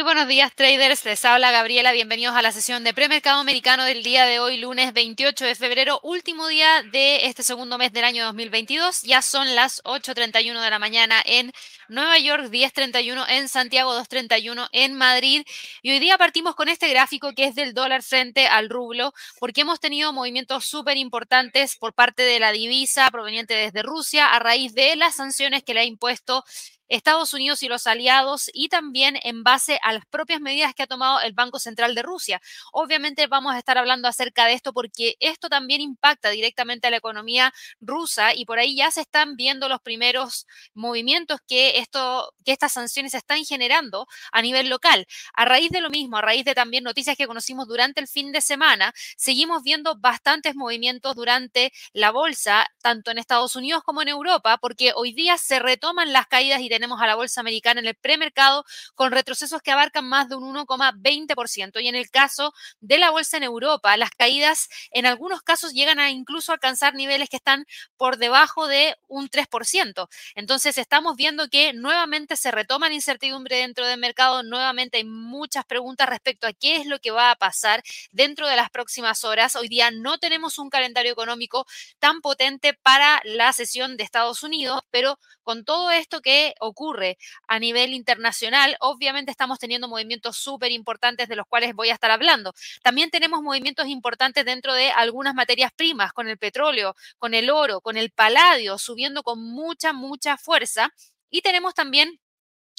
Muy buenos días traders, les habla Gabriela, bienvenidos a la sesión de premercado americano del día de hoy, lunes 28 de febrero, último día de este segundo mes del año 2022. Ya son las 8.31 de la mañana en Nueva York, 10.31 en Santiago, 2.31 en Madrid. Y hoy día partimos con este gráfico que es del dólar frente al rublo, porque hemos tenido movimientos súper importantes por parte de la divisa proveniente desde Rusia a raíz de las sanciones que le ha impuesto Estados Unidos y los aliados y también en base a las propias medidas que ha tomado el Banco Central de Rusia. Obviamente vamos a estar hablando acerca de esto porque esto también impacta directamente a la economía rusa y por ahí ya se están viendo los primeros movimientos que, esto, que estas sanciones están generando a nivel local. A raíz de lo mismo, a raíz de también noticias que conocimos durante el fin de semana, seguimos viendo bastantes movimientos durante la bolsa, tanto en Estados Unidos como en Europa, porque hoy día se retoman las caídas y a la bolsa americana en el premercado con retrocesos que abarcan más de un 1,20%. Y en el caso de la bolsa en Europa, las caídas en algunos casos llegan a incluso alcanzar niveles que están por debajo de un 3%. Entonces estamos viendo que nuevamente se retoma la incertidumbre dentro del mercado, nuevamente hay muchas preguntas respecto a qué es lo que va a pasar dentro de las próximas horas. Hoy día no tenemos un calendario económico tan potente para la sesión de Estados Unidos, pero con todo esto que ocurre a nivel internacional, obviamente estamos teniendo movimientos súper importantes de los cuales voy a estar hablando. También tenemos movimientos importantes dentro de algunas materias primas, con el petróleo, con el oro, con el paladio, subiendo con mucha, mucha fuerza. Y tenemos también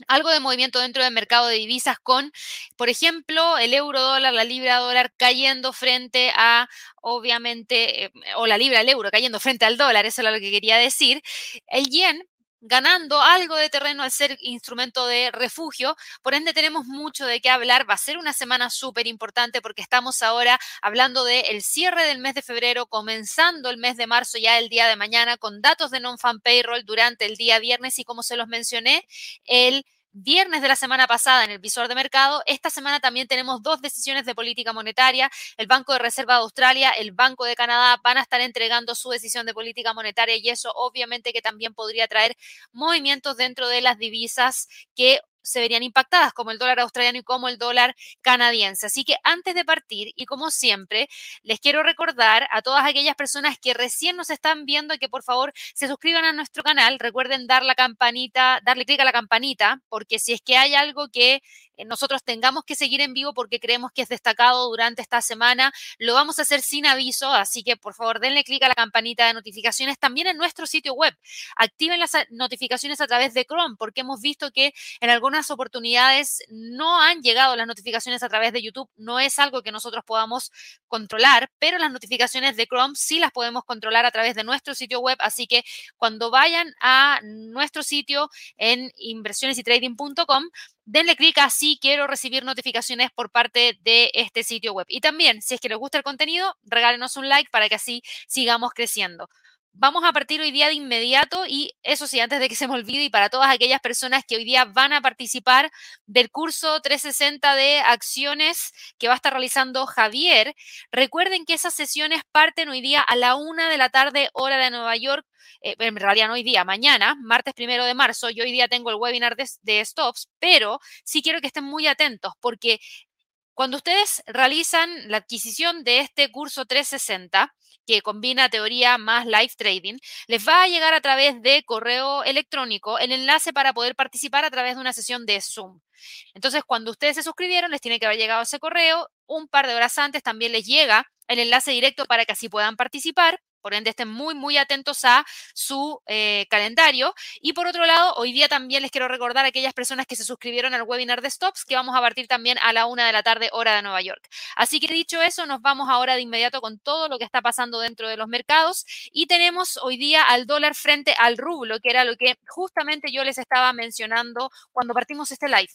algo de movimiento dentro del mercado de divisas con, por ejemplo, el euro dólar, la libra dólar cayendo frente a, obviamente, eh, o la libra, el euro cayendo frente al dólar, eso es lo que quería decir. El yen ganando algo de terreno al ser instrumento de refugio. Por ende, tenemos mucho de qué hablar. Va a ser una semana súper importante porque estamos ahora hablando del el cierre del mes de febrero, comenzando el mes de marzo ya el día de mañana con datos de non-fan payroll durante el día viernes y como se los mencioné, el viernes de la semana pasada en el visor de mercado. Esta semana también tenemos dos decisiones de política monetaria. El Banco de Reserva de Australia, el Banco de Canadá van a estar entregando su decisión de política monetaria y eso obviamente que también podría traer movimientos dentro de las divisas que se verían impactadas, como el dólar australiano y como el dólar canadiense. Así que antes de partir, y como siempre, les quiero recordar a todas aquellas personas que recién nos están viendo que por favor se suscriban a nuestro canal. Recuerden dar la campanita, darle clic a la campanita, porque si es que hay algo que nosotros tengamos que seguir en vivo porque creemos que es destacado durante esta semana, lo vamos a hacer sin aviso, así que por favor denle clic a la campanita de notificaciones también en nuestro sitio web. Activen las notificaciones a través de Chrome porque hemos visto que en algunas oportunidades no han llegado las notificaciones a través de YouTube, no es algo que nosotros podamos controlar, pero las notificaciones de Chrome sí las podemos controlar a través de nuestro sitio web, así que cuando vayan a nuestro sitio en inversionesytrading.com denle clic a si quiero recibir notificaciones por parte de este sitio web. Y también, si es que les gusta el contenido, regálenos un like para que así sigamos creciendo. Vamos a partir hoy día de inmediato y eso sí, antes de que se me olvide y para todas aquellas personas que hoy día van a participar del curso 360 de acciones que va a estar realizando Javier, recuerden que esas sesiones parten hoy día a la una de la tarde hora de Nueva York, eh, en realidad no hoy día, mañana, martes primero de marzo, yo hoy día tengo el webinar de, de Stops, pero sí quiero que estén muy atentos porque cuando ustedes realizan la adquisición de este curso 360, que combina teoría más live trading, les va a llegar a través de correo electrónico el enlace para poder participar a través de una sesión de Zoom. Entonces, cuando ustedes se suscribieron, les tiene que haber llegado ese correo. Un par de horas antes también les llega el enlace directo para que así puedan participar. Por ende, estén muy, muy atentos a su eh, calendario. Y por otro lado, hoy día también les quiero recordar a aquellas personas que se suscribieron al webinar de Stops, que vamos a partir también a la una de la tarde, hora de Nueva York. Así que dicho eso, nos vamos ahora de inmediato con todo lo que está pasando dentro de los mercados. Y tenemos hoy día al dólar frente al rublo, que era lo que justamente yo les estaba mencionando cuando partimos este live.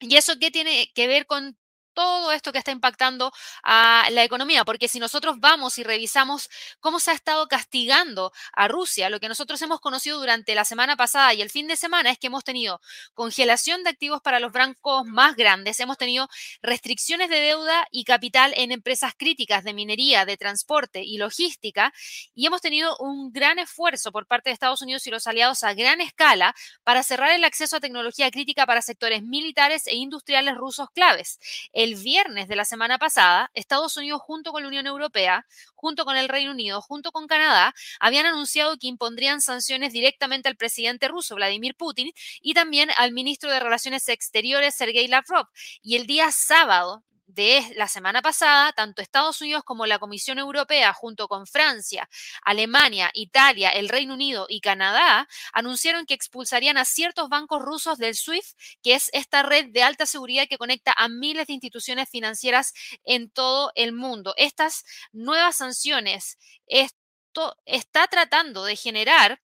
¿Y eso qué tiene que ver con todo esto que está impactando a la economía, porque si nosotros vamos y revisamos cómo se ha estado castigando a Rusia, lo que nosotros hemos conocido durante la semana pasada y el fin de semana es que hemos tenido congelación de activos para los bancos más grandes, hemos tenido restricciones de deuda y capital en empresas críticas de minería, de transporte y logística, y hemos tenido un gran esfuerzo por parte de Estados Unidos y los aliados a gran escala para cerrar el acceso a tecnología crítica para sectores militares e industriales rusos claves el viernes de la semana pasada, Estados Unidos junto con la Unión Europea, junto con el Reino Unido, junto con Canadá, habían anunciado que impondrían sanciones directamente al presidente ruso, Vladimir Putin, y también al ministro de Relaciones Exteriores, Sergei Lavrov. Y el día sábado, de la semana pasada, tanto Estados Unidos como la Comisión Europea, junto con Francia, Alemania, Italia, el Reino Unido y Canadá, anunciaron que expulsarían a ciertos bancos rusos del SWIFT, que es esta red de alta seguridad que conecta a miles de instituciones financieras en todo el mundo. Estas nuevas sanciones, esto está tratando de generar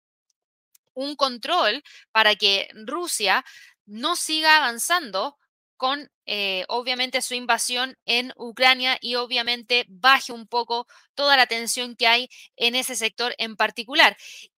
un control para que Rusia no siga avanzando con eh, obviamente su invasión en Ucrania y obviamente baje un poco toda la tensión que hay en ese sector en particular.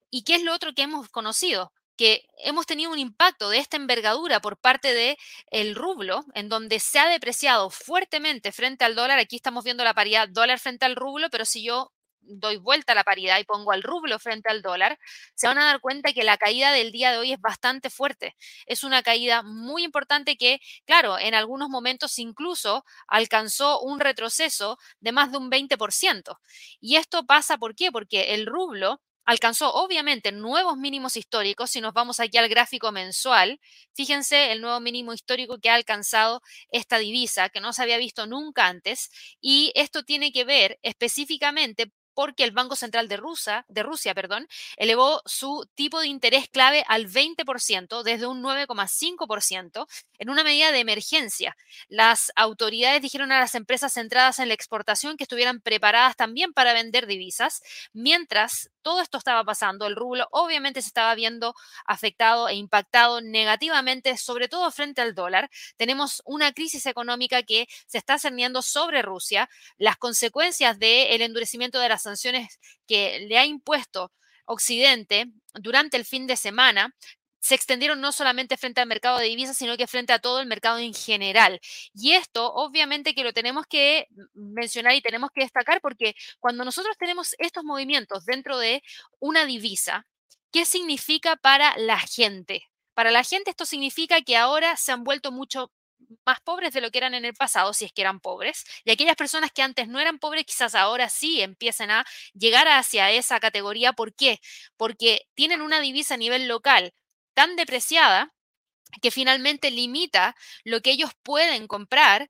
¿Y qué es lo otro que hemos conocido? que hemos tenido un impacto de esta envergadura por parte del el rublo, en donde se ha depreciado fuertemente frente al dólar. Aquí estamos viendo la paridad dólar frente al rublo, pero si yo doy vuelta a la paridad y pongo al rublo frente al dólar, se van a dar cuenta que la caída del día de hoy es bastante fuerte. Es una caída muy importante que, claro, en algunos momentos incluso alcanzó un retroceso de más de un 20%. Y esto pasa, ¿por qué? Porque el rublo alcanzó obviamente nuevos mínimos históricos. Si nos vamos aquí al gráfico mensual, fíjense el nuevo mínimo histórico que ha alcanzado esta divisa, que no se había visto nunca antes. Y esto tiene que ver específicamente porque el Banco Central de Rusia, de Rusia perdón, elevó su tipo de interés clave al 20% desde un 9,5% en una medida de emergencia. Las autoridades dijeron a las empresas centradas en la exportación que estuvieran preparadas también para vender divisas, mientras todo esto estaba pasando, el rublo obviamente se estaba viendo afectado e impactado negativamente, sobre todo frente al dólar. Tenemos una crisis económica que se está cerniendo sobre Rusia. Las consecuencias del endurecimiento de las sanciones que le ha impuesto Occidente durante el fin de semana se extendieron no solamente frente al mercado de divisas, sino que frente a todo el mercado en general. Y esto, obviamente, que lo tenemos que mencionar y tenemos que destacar porque cuando nosotros tenemos estos movimientos dentro de una divisa, ¿qué significa para la gente? Para la gente esto significa que ahora se han vuelto mucho más pobres de lo que eran en el pasado, si es que eran pobres, y aquellas personas que antes no eran pobres, quizás ahora sí empiecen a llegar hacia esa categoría. ¿Por qué? Porque tienen una divisa a nivel local tan depreciada que finalmente limita lo que ellos pueden comprar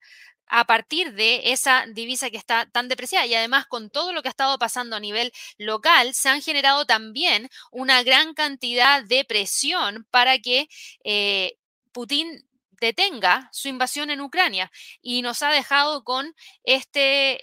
a partir de esa divisa que está tan depreciada. Y además, con todo lo que ha estado pasando a nivel local, se han generado también una gran cantidad de presión para que eh, Putin detenga su invasión en Ucrania y nos ha dejado con este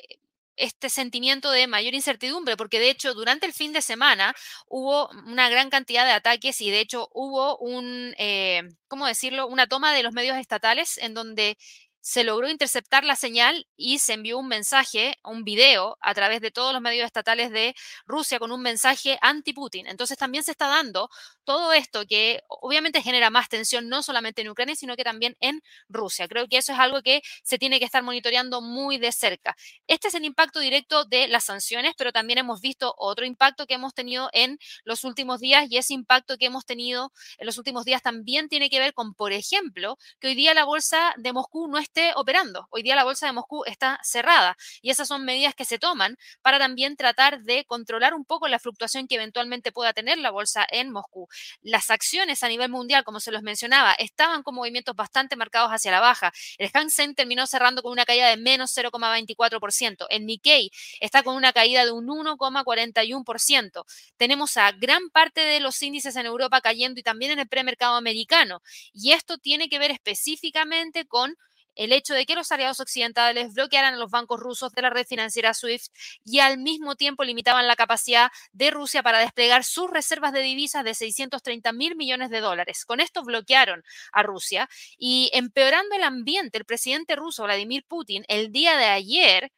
este sentimiento de mayor incertidumbre, porque de hecho durante el fin de semana hubo una gran cantidad de ataques y de hecho hubo un, eh, ¿cómo decirlo?, una toma de los medios estatales en donde se logró interceptar la señal y se envió un mensaje, un video a través de todos los medios estatales de Rusia con un mensaje anti-Putin. Entonces también se está dando todo esto que obviamente genera más tensión no solamente en Ucrania, sino que también en Rusia. Creo que eso es algo que se tiene que estar monitoreando muy de cerca. Este es el impacto directo de las sanciones, pero también hemos visto otro impacto que hemos tenido en los últimos días y ese impacto que hemos tenido en los últimos días también tiene que ver con, por ejemplo, que hoy día la bolsa de Moscú no está operando. Hoy día la bolsa de Moscú está cerrada y esas son medidas que se toman para también tratar de controlar un poco la fluctuación que eventualmente pueda tener la bolsa en Moscú. Las acciones a nivel mundial, como se los mencionaba, estaban con movimientos bastante marcados hacia la baja. El Hansen terminó cerrando con una caída de menos 0,24%. El Nikkei está con una caída de un 1,41%. Tenemos a gran parte de los índices en Europa cayendo y también en el premercado americano. Y esto tiene que ver específicamente con el hecho de que los aliados occidentales bloquearan a los bancos rusos de la red financiera SWIFT y al mismo tiempo limitaban la capacidad de Rusia para desplegar sus reservas de divisas de 630 mil millones de dólares. Con esto bloquearon a Rusia y empeorando el ambiente, el presidente ruso Vladimir Putin el día de ayer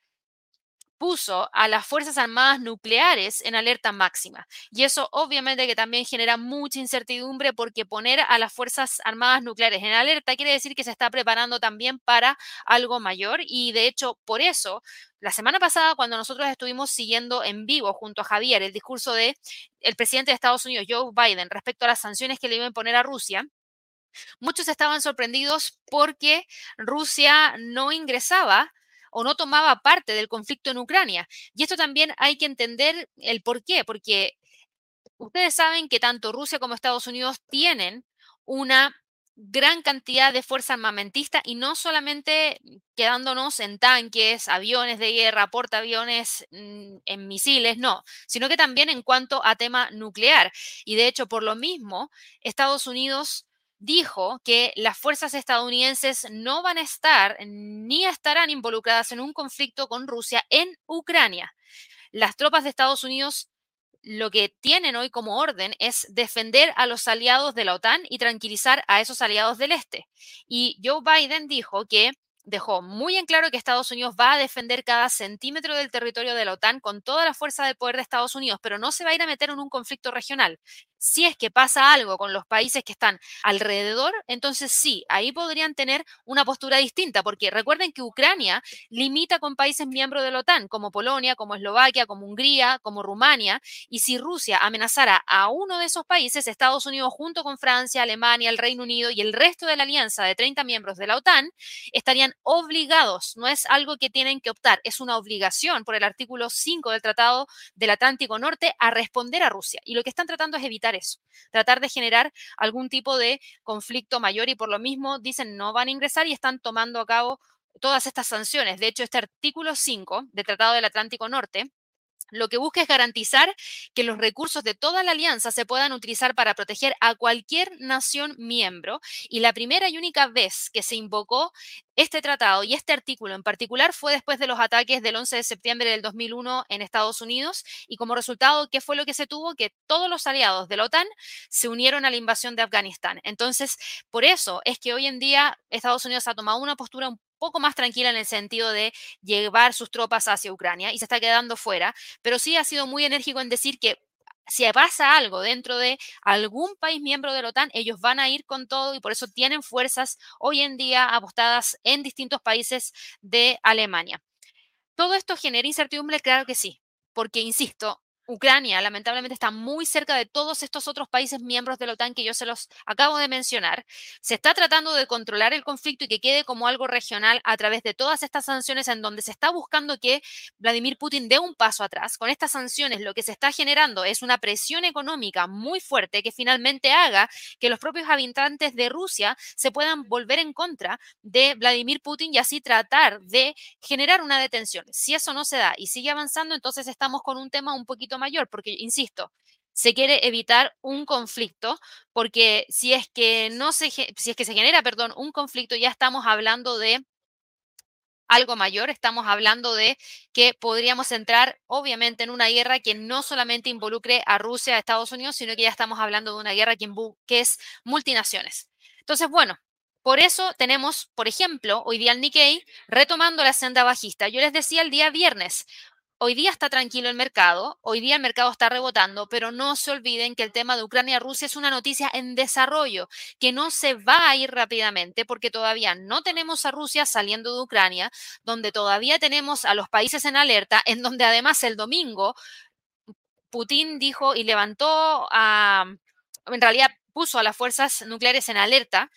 puso a las Fuerzas Armadas nucleares en alerta máxima. Y eso obviamente que también genera mucha incertidumbre porque poner a las Fuerzas Armadas nucleares en alerta quiere decir que se está preparando también para algo mayor. Y de hecho, por eso, la semana pasada, cuando nosotros estuvimos siguiendo en vivo junto a Javier el discurso de el presidente de Estados Unidos, Joe Biden, respecto a las sanciones que le iban a poner a Rusia, Muchos estaban sorprendidos porque Rusia no ingresaba o no tomaba parte del conflicto en Ucrania. Y esto también hay que entender el por qué, porque ustedes saben que tanto Rusia como Estados Unidos tienen una gran cantidad de fuerza armamentista y no solamente quedándonos en tanques, aviones de guerra, portaaviones, mm, en misiles, no, sino que también en cuanto a tema nuclear. Y de hecho, por lo mismo, Estados Unidos dijo que las fuerzas estadounidenses no van a estar ni estarán involucradas en un conflicto con Rusia en Ucrania. Las tropas de Estados Unidos lo que tienen hoy como orden es defender a los aliados de la OTAN y tranquilizar a esos aliados del este. Y Joe Biden dijo que dejó muy en claro que Estados Unidos va a defender cada centímetro del territorio de la OTAN con toda la fuerza de poder de Estados Unidos, pero no se va a ir a meter en un conflicto regional. Si es que pasa algo con los países que están alrededor, entonces sí, ahí podrían tener una postura distinta, porque recuerden que Ucrania limita con países miembros de la OTAN, como Polonia, como Eslovaquia, como Hungría, como Rumania, y si Rusia amenazara a uno de esos países, Estados Unidos junto con Francia, Alemania, el Reino Unido y el resto de la alianza de 30 miembros de la OTAN, estarían obligados, no es algo que tienen que optar, es una obligación por el artículo 5 del Tratado del Atlántico Norte a responder a Rusia. Y lo que están tratando es eso, tratar de generar algún tipo de conflicto mayor y por lo mismo dicen no van a ingresar y están tomando a cabo todas estas sanciones. De hecho, este artículo 5 del Tratado del Atlántico Norte lo que busca es garantizar que los recursos de toda la alianza se puedan utilizar para proteger a cualquier nación miembro. Y la primera y única vez que se invocó este tratado y este artículo en particular fue después de los ataques del 11 de septiembre del 2001 en Estados Unidos y como resultado, ¿qué fue lo que se tuvo? Que todos los aliados de la OTAN se unieron a la invasión de Afganistán. Entonces, por eso es que hoy en día Estados Unidos ha tomado una postura un poco más tranquila en el sentido de llevar sus tropas hacia Ucrania y se está quedando fuera, pero sí ha sido muy enérgico en decir que si pasa algo dentro de algún país miembro de la OTAN, ellos van a ir con todo y por eso tienen fuerzas hoy en día apostadas en distintos países de Alemania. ¿Todo esto genera incertidumbre? Claro que sí, porque, insisto, Ucrania lamentablemente está muy cerca de todos estos otros países miembros de la OTAN que yo se los acabo de mencionar. Se está tratando de controlar el conflicto y que quede como algo regional a través de todas estas sanciones en donde se está buscando que Vladimir Putin dé un paso atrás. Con estas sanciones lo que se está generando es una presión económica muy fuerte que finalmente haga que los propios habitantes de Rusia se puedan volver en contra de Vladimir Putin y así tratar de generar una detención. Si eso no se da y sigue avanzando, entonces estamos con un tema un poquito mayor, porque, insisto, se quiere evitar un conflicto, porque si es que no se, si es que se genera, perdón, un conflicto, ya estamos hablando de algo mayor, estamos hablando de que podríamos entrar obviamente en una guerra que no solamente involucre a Rusia, a Estados Unidos, sino que ya estamos hablando de una guerra que, es multinaciones. Entonces, bueno, por eso tenemos, por ejemplo, hoy día el Nikkei retomando la senda bajista. Yo les decía el día viernes, Hoy día está tranquilo el mercado, hoy día el mercado está rebotando, pero no se olviden que el tema de Ucrania-Rusia es una noticia en desarrollo, que no se va a ir rápidamente porque todavía no tenemos a Rusia saliendo de Ucrania, donde todavía tenemos a los países en alerta, en donde además el domingo Putin dijo y levantó a, en realidad puso a las fuerzas nucleares en alerta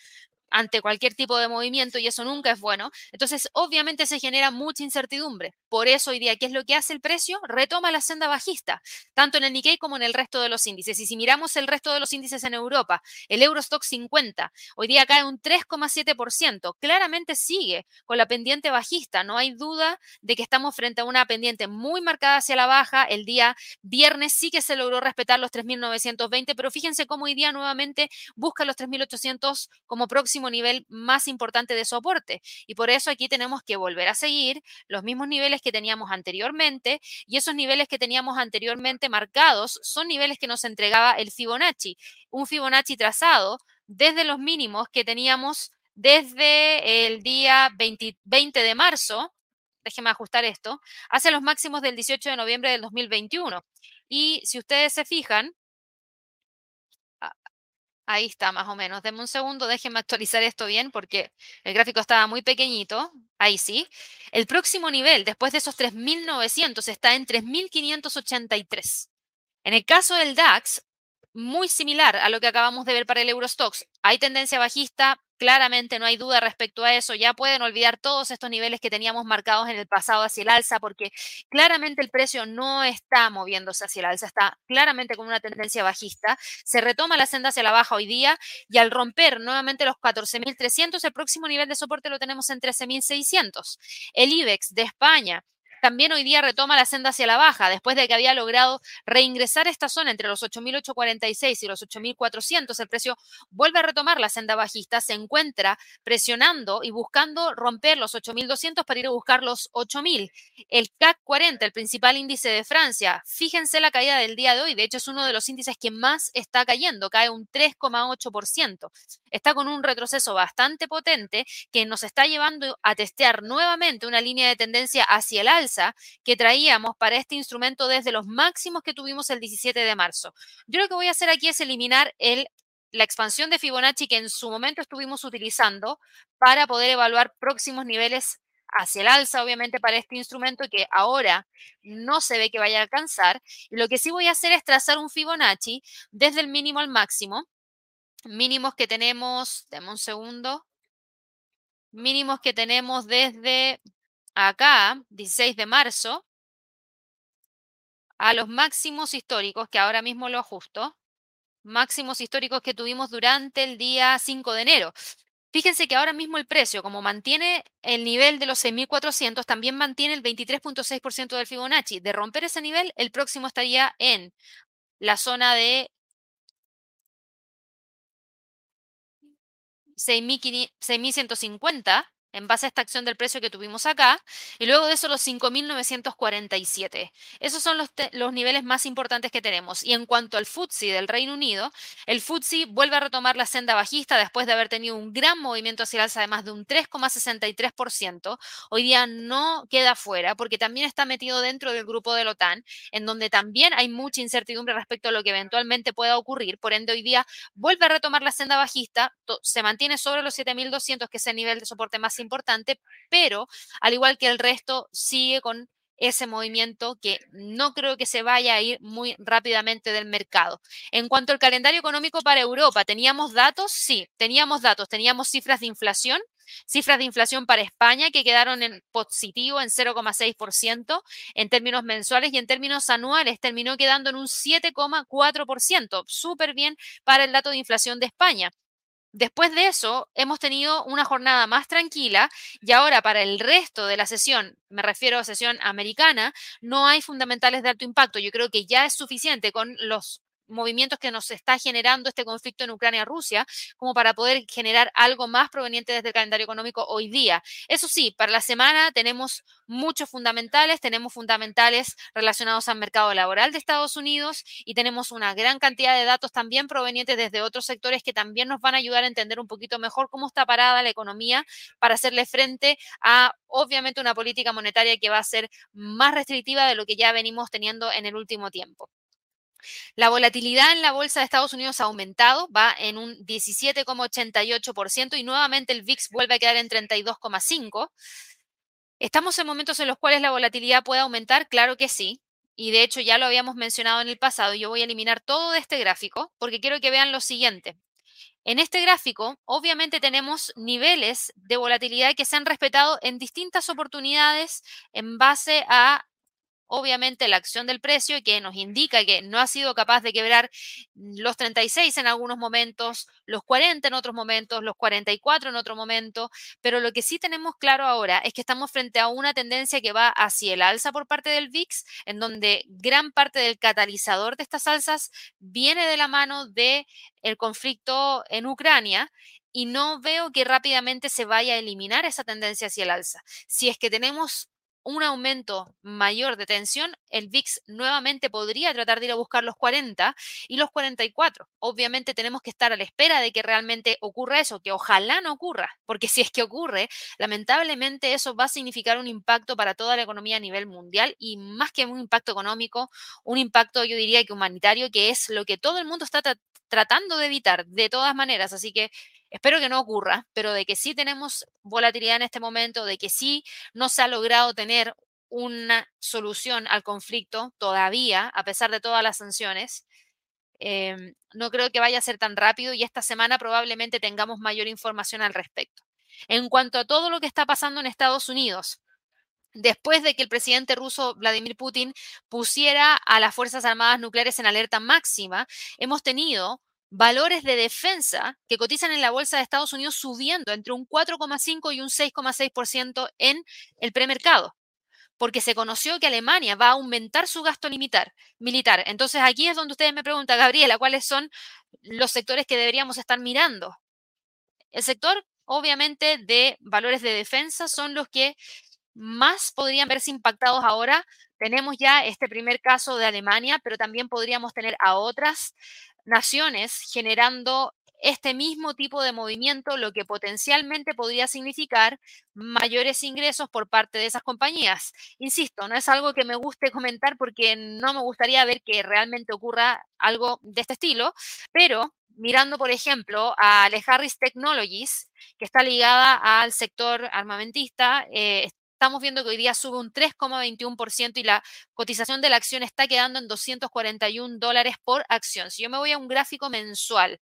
ante cualquier tipo de movimiento y eso nunca es bueno. Entonces, obviamente se genera mucha incertidumbre. Por eso hoy día, ¿qué es lo que hace el precio? Retoma la senda bajista, tanto en el Nikkei como en el resto de los índices. Y si miramos el resto de los índices en Europa, el Eurostock 50, hoy día cae un 3,7%. Claramente sigue con la pendiente bajista. No hay duda de que estamos frente a una pendiente muy marcada hacia la baja. El día viernes sí que se logró respetar los 3.920, pero fíjense cómo hoy día nuevamente busca los 3.800 como próximo próximo nivel más importante de soporte. Y por eso aquí tenemos que volver a seguir los mismos niveles que teníamos anteriormente y esos niveles que teníamos anteriormente marcados son niveles que nos entregaba el Fibonacci, un Fibonacci trazado desde los mínimos que teníamos desde el día 20, 20 de marzo, déjeme ajustar esto, hacia los máximos del 18 de noviembre del 2021. Y si ustedes se fijan, Ahí está, más o menos. Denme un segundo, déjenme actualizar esto bien porque el gráfico estaba muy pequeñito. Ahí sí. El próximo nivel, después de esos 3.900, está en 3.583. En el caso del DAX, muy similar a lo que acabamos de ver para el Eurostox. Hay tendencia bajista, Claramente no hay duda respecto a eso. Ya pueden olvidar todos estos niveles que teníamos marcados en el pasado hacia el alza, porque claramente el precio no está moviéndose hacia el alza, está claramente con una tendencia bajista. Se retoma la senda hacia la baja hoy día y al romper nuevamente los 14.300, el próximo nivel de soporte lo tenemos en 13.600. El IBEX de España también hoy día retoma la senda hacia la baja, después de que había logrado reingresar esta zona entre los 8.846 y los 8.400. El precio vuelve a retomar la senda bajista, se encuentra presionando y buscando romper los 8.200 para ir a buscar los 8.000. El CAC 40, el principal índice de Francia, fíjense la caída del día de hoy, de hecho es uno de los índices que más está cayendo, cae un 3,8%. Está con un retroceso bastante potente que nos está llevando a testear nuevamente una línea de tendencia hacia el alza que traíamos para este instrumento desde los máximos que tuvimos el 17 de marzo. Yo lo que voy a hacer aquí es eliminar el, la expansión de Fibonacci que en su momento estuvimos utilizando para poder evaluar próximos niveles hacia el alza, obviamente, para este instrumento que ahora no se ve que vaya a alcanzar. Y lo que sí voy a hacer es trazar un Fibonacci desde el mínimo al máximo. Mínimos que tenemos, dame un segundo, mínimos que tenemos desde acá, 16 de marzo, a los máximos históricos, que ahora mismo lo ajusto, máximos históricos que tuvimos durante el día 5 de enero. Fíjense que ahora mismo el precio, como mantiene el nivel de los 6.400, también mantiene el 23.6% del Fibonacci. De romper ese nivel, el próximo estaría en la zona de 6.150 en base a esta acción del precio que tuvimos acá, y luego de eso los 5.947. Esos son los, los, niveles más importantes que tenemos. Y en cuanto al FTSE del Reino Unido, el FTSE vuelve a retomar la senda bajista después de haber tenido un gran movimiento hacia el alza de más de un 3,63%. Hoy día no queda fuera porque también está metido dentro del grupo de la OTAN, en donde también hay mucha incertidumbre respecto a lo que eventualmente pueda ocurrir. Por ende, hoy día vuelve a retomar la senda bajista, se mantiene sobre los 7.200, que es el nivel de soporte más importante, pero al igual que el resto, sigue con ese movimiento que no creo que se vaya a ir muy rápidamente del mercado. En cuanto al calendario económico para Europa, ¿teníamos datos? Sí, teníamos datos, teníamos cifras de inflación, cifras de inflación para España que quedaron en positivo en 0,6% en términos mensuales y en términos anuales terminó quedando en un 7,4%, súper bien para el dato de inflación de España. Después de eso, hemos tenido una jornada más tranquila y ahora para el resto de la sesión, me refiero a sesión americana, no hay fundamentales de alto impacto. Yo creo que ya es suficiente con los movimientos que nos está generando este conflicto en Ucrania-Rusia, como para poder generar algo más proveniente desde el calendario económico hoy día. Eso sí, para la semana tenemos muchos fundamentales, tenemos fundamentales relacionados al mercado laboral de Estados Unidos y tenemos una gran cantidad de datos también provenientes desde otros sectores que también nos van a ayudar a entender un poquito mejor cómo está parada la economía para hacerle frente a obviamente una política monetaria que va a ser más restrictiva de lo que ya venimos teniendo en el último tiempo. La volatilidad en la bolsa de Estados Unidos ha aumentado, va en un 17,88% y nuevamente el VIX vuelve a quedar en 32,5%. ¿Estamos en momentos en los cuales la volatilidad puede aumentar? Claro que sí. Y de hecho ya lo habíamos mencionado en el pasado. Yo voy a eliminar todo de este gráfico porque quiero que vean lo siguiente. En este gráfico, obviamente tenemos niveles de volatilidad que se han respetado en distintas oportunidades en base a obviamente la acción del precio que nos indica que no ha sido capaz de quebrar los 36 en algunos momentos, los 40 en otros momentos, los 44 en otro momento, pero lo que sí tenemos claro ahora es que estamos frente a una tendencia que va hacia el alza por parte del VIX, en donde gran parte del catalizador de estas alzas viene de la mano de el conflicto en Ucrania y no veo que rápidamente se vaya a eliminar esa tendencia hacia el alza. Si es que tenemos un aumento mayor de tensión, el VIX nuevamente podría tratar de ir a buscar los 40 y los 44. Obviamente tenemos que estar a la espera de que realmente ocurra eso, que ojalá no ocurra, porque si es que ocurre, lamentablemente eso va a significar un impacto para toda la economía a nivel mundial y más que un impacto económico, un impacto yo diría que humanitario, que es lo que todo el mundo está tratando de evitar de todas maneras. Así que Espero que no ocurra, pero de que sí tenemos volatilidad en este momento, de que sí no se ha logrado tener una solución al conflicto todavía, a pesar de todas las sanciones. Em, no creo que vaya a ser tan rápido y esta semana probablemente tengamos mayor información al respecto. En cuanto a todo lo que está pasando en Estados Unidos, después de que el presidente ruso Vladimir Putin pusiera a las Fuerzas Armadas Nucleares en alerta máxima, hemos tenido valores de defensa que cotizan en la bolsa de Estados Unidos subiendo entre un 4,5 y un 6,6% en el premercado, porque se conoció que Alemania va a aumentar su gasto militar. Entonces aquí es donde ustedes me preguntan, Gabriela, ¿cuáles son los sectores que deberíamos estar mirando? El sector, obviamente, de valores de defensa son los que más podrían verse impactados ahora. Tenemos ya este primer caso de Alemania, pero también podríamos tener a otras naciones generando este mismo tipo de movimiento, lo que potencialmente podría significar mayores ingresos por parte de esas compañías. Insisto, no es algo que me guste comentar porque no me gustaría ver que realmente ocurra algo de este estilo, pero mirando, por ejemplo, a Le Harris Technologies, que está ligada al sector armamentista, eh, estamos viendo que hoy día sube un 3,21% y la cotización de la acción está quedando en 241 dólares por acción. Si yo me voy a un gráfico mensual,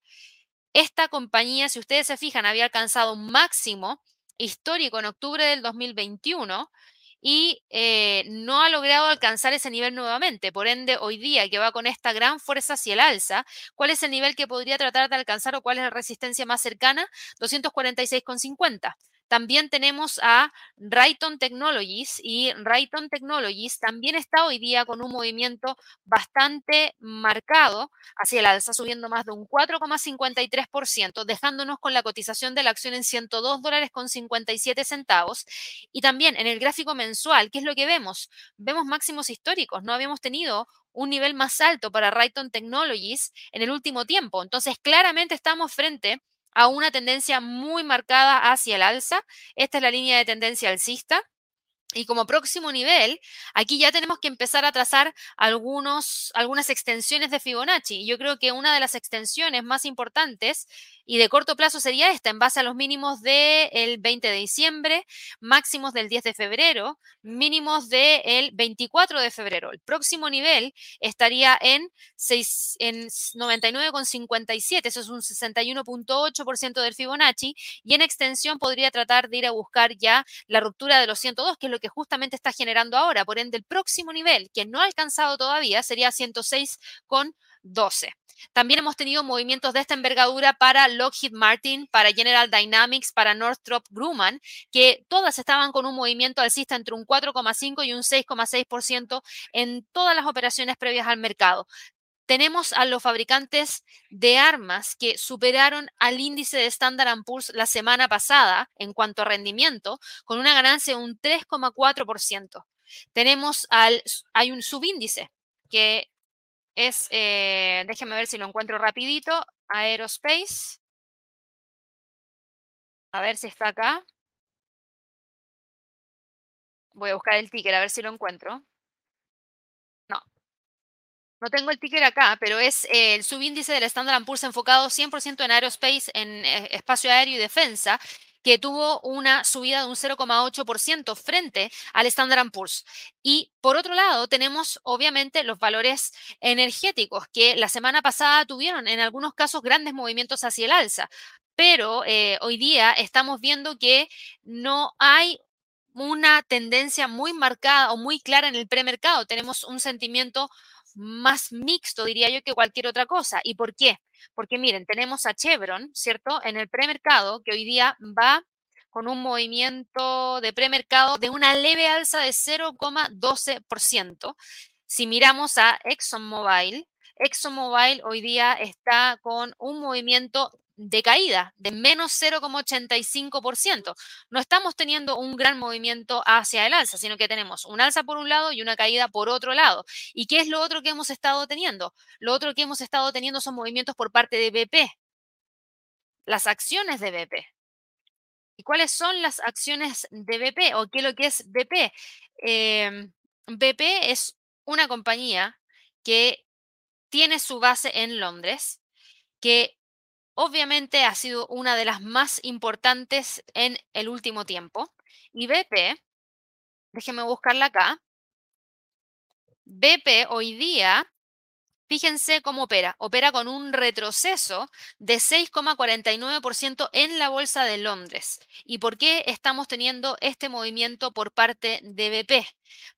esta compañía, si ustedes se fijan, había alcanzado un máximo histórico en octubre del 2021 y eh, no ha logrado alcanzar ese nivel nuevamente. Por ende, hoy día que va con esta gran fuerza hacia el alza, ¿cuál es el nivel que podría tratar de alcanzar o cuál es la resistencia más cercana? 246,50. También tenemos a Rayton Technologies y Rayton Technologies también está hoy día con un movimiento bastante marcado hacia el alza, subiendo más de un 4,53%, dejándonos con la cotización de la acción en 102 dólares con 57 centavos. Y también en el gráfico mensual, ¿qué es lo que vemos? Vemos máximos históricos. No habíamos tenido un nivel más alto para Rayton Technologies en el último tiempo. Entonces, claramente estamos frente a una tendencia muy marcada hacia el alza. Esta es la línea de tendencia alcista. Y como próximo nivel, aquí ya tenemos que empezar a trazar algunos, algunas extensiones de Fibonacci. Yo creo que una de las extensiones más importantes y de corto plazo sería esta, en base a los mínimos del 20 de diciembre, máximos del 10 de febrero, mínimos del 24 de febrero. El próximo nivel estaría en, en 99,57, eso es un 61,8% del Fibonacci, y en extensión podría tratar de ir a buscar ya la ruptura de los 102, que es lo que justamente está generando ahora. Por ende, el próximo nivel, que no ha alcanzado todavía, sería 106,12. También hemos tenido movimientos de esta envergadura para Lockheed Martin, para General Dynamics, para Northrop Grumman, que todas estaban con un movimiento alcista entre un 4,5 y un 6,6% en todas las operaciones previas al mercado tenemos a los fabricantes de armas que superaron al índice de Standard Poor's la semana pasada en cuanto a rendimiento, con una ganancia de un 3,4%. Tenemos al, hay un subíndice que es, eh, déjenme ver si lo encuentro rapidito, Aerospace. A ver si está acá. Voy a buscar el ticker a ver si lo encuentro. No. Tengo el ticker acá, pero es el subíndice del Standard Poor's enfocado 100% en aerospace, en eh, espacio aéreo y defensa, que tuvo una subida de un 0,8% frente al Standard Poor's. Y por otro lado, tenemos obviamente los valores energéticos que la semana pasada tuvieron en algunos casos grandes movimientos hacia el alza. Pero eh, hoy día estamos viendo que no hay una tendencia muy marcada o muy clara en el premercado. Tenemos un sentimiento más mixto, diría yo, que cualquier otra cosa. ¿Y por qué? Porque miren, tenemos a Chevron, ¿cierto? En el premercado, que hoy día va con un movimiento de premercado de una leve alza de 0,12%. Si miramos a ExxonMobil, ExxonMobil hoy día está con un movimiento de caída, de menos 0,85%. No estamos teniendo un gran movimiento hacia el alza, sino que tenemos un alza por un lado y una caída por otro lado. ¿Y qué es lo otro que hemos estado teniendo? Lo otro que hemos estado teniendo son movimientos por parte de BP, las acciones de BP. ¿Y cuáles son las acciones de BP o qué es lo que es BP? BP em, es una compañía que tiene su base en Londres, que obviamente ha sido una de las más importantes en el último tiempo. Y BP, déjenme buscarla acá, BP hoy día Fíjense cómo opera. Opera con un retroceso de 6,49% en la Bolsa de Londres. ¿Y por qué estamos teniendo este movimiento por parte de BP?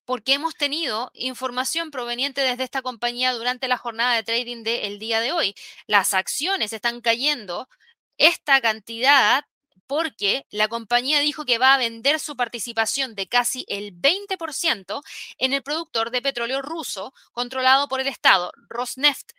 Porque hemos tenido información proveniente desde esta compañía durante la jornada de trading del día de hoy. Las acciones están cayendo esta cantidad porque la compañía dijo que va a vender su participación de casi el 20% en el productor de petróleo ruso controlado por el Estado, Rosneft.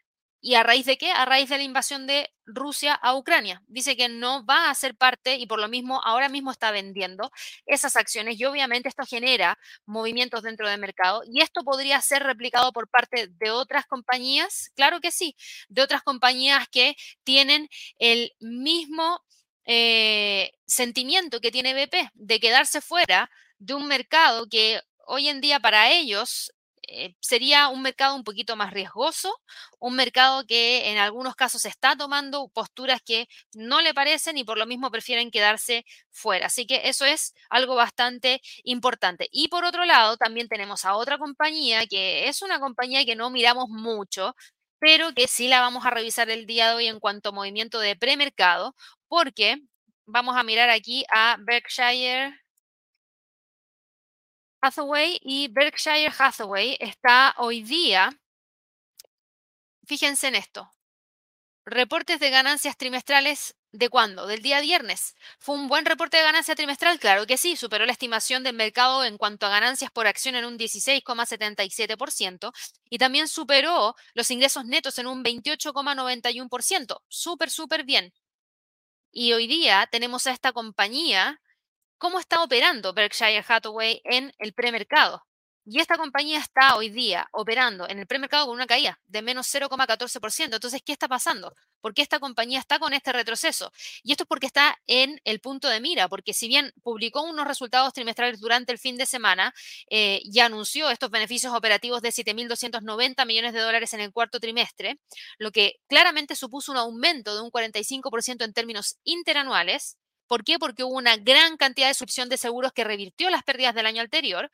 ¿Y a raíz de qué? A raíz de la invasión de Rusia a Ucrania. Dice que no va a ser parte y por lo mismo ahora mismo está vendiendo esas acciones y obviamente esto genera movimientos dentro del mercado y esto podría ser replicado por parte de otras compañías. Claro que sí, de otras compañías que tienen el mismo eh, sentimiento que tiene BP de quedarse fuera de un mercado que hoy en día para ellos eh, sería un mercado un poquito más riesgoso, un mercado que en algunos casos está tomando posturas que no le parecen y por lo mismo prefieren quedarse fuera. Así que eso es algo bastante importante. Y por otro lado, también tenemos a otra compañía que es una compañía que no miramos mucho, pero que sí la vamos a revisar el día de hoy en cuanto a movimiento de premercado, porque vamos a mirar aquí a Berkshire Hathaway y Berkshire Hathaway está hoy día, fíjense en esto, reportes de ganancias trimestrales ¿De cuándo? Del día viernes. ¿Fue un buen reporte de ganancia trimestral? Claro que sí, superó la estimación del mercado en cuanto a ganancias por acción en un 16,77% y también superó los ingresos netos en un 28,91%. Súper, súper bien. Y hoy día tenemos a esta compañía, ¿cómo está operando Berkshire Hathaway en el premercado? Y esta compañía está hoy día operando en el premercado con una caída de menos 0,14%. Entonces, ¿qué está pasando? ¿Por qué esta compañía está con este retroceso? Y esto es porque está en el punto de mira, porque si bien publicó unos resultados trimestrales durante el fin de semana eh, y anunció estos beneficios operativos de 7.290 millones de dólares en el cuarto trimestre, lo que claramente supuso un aumento de un 45% en términos interanuales, ¿Por qué? Porque hubo una gran cantidad de suscripción de seguros que revirtió las pérdidas del año anterior,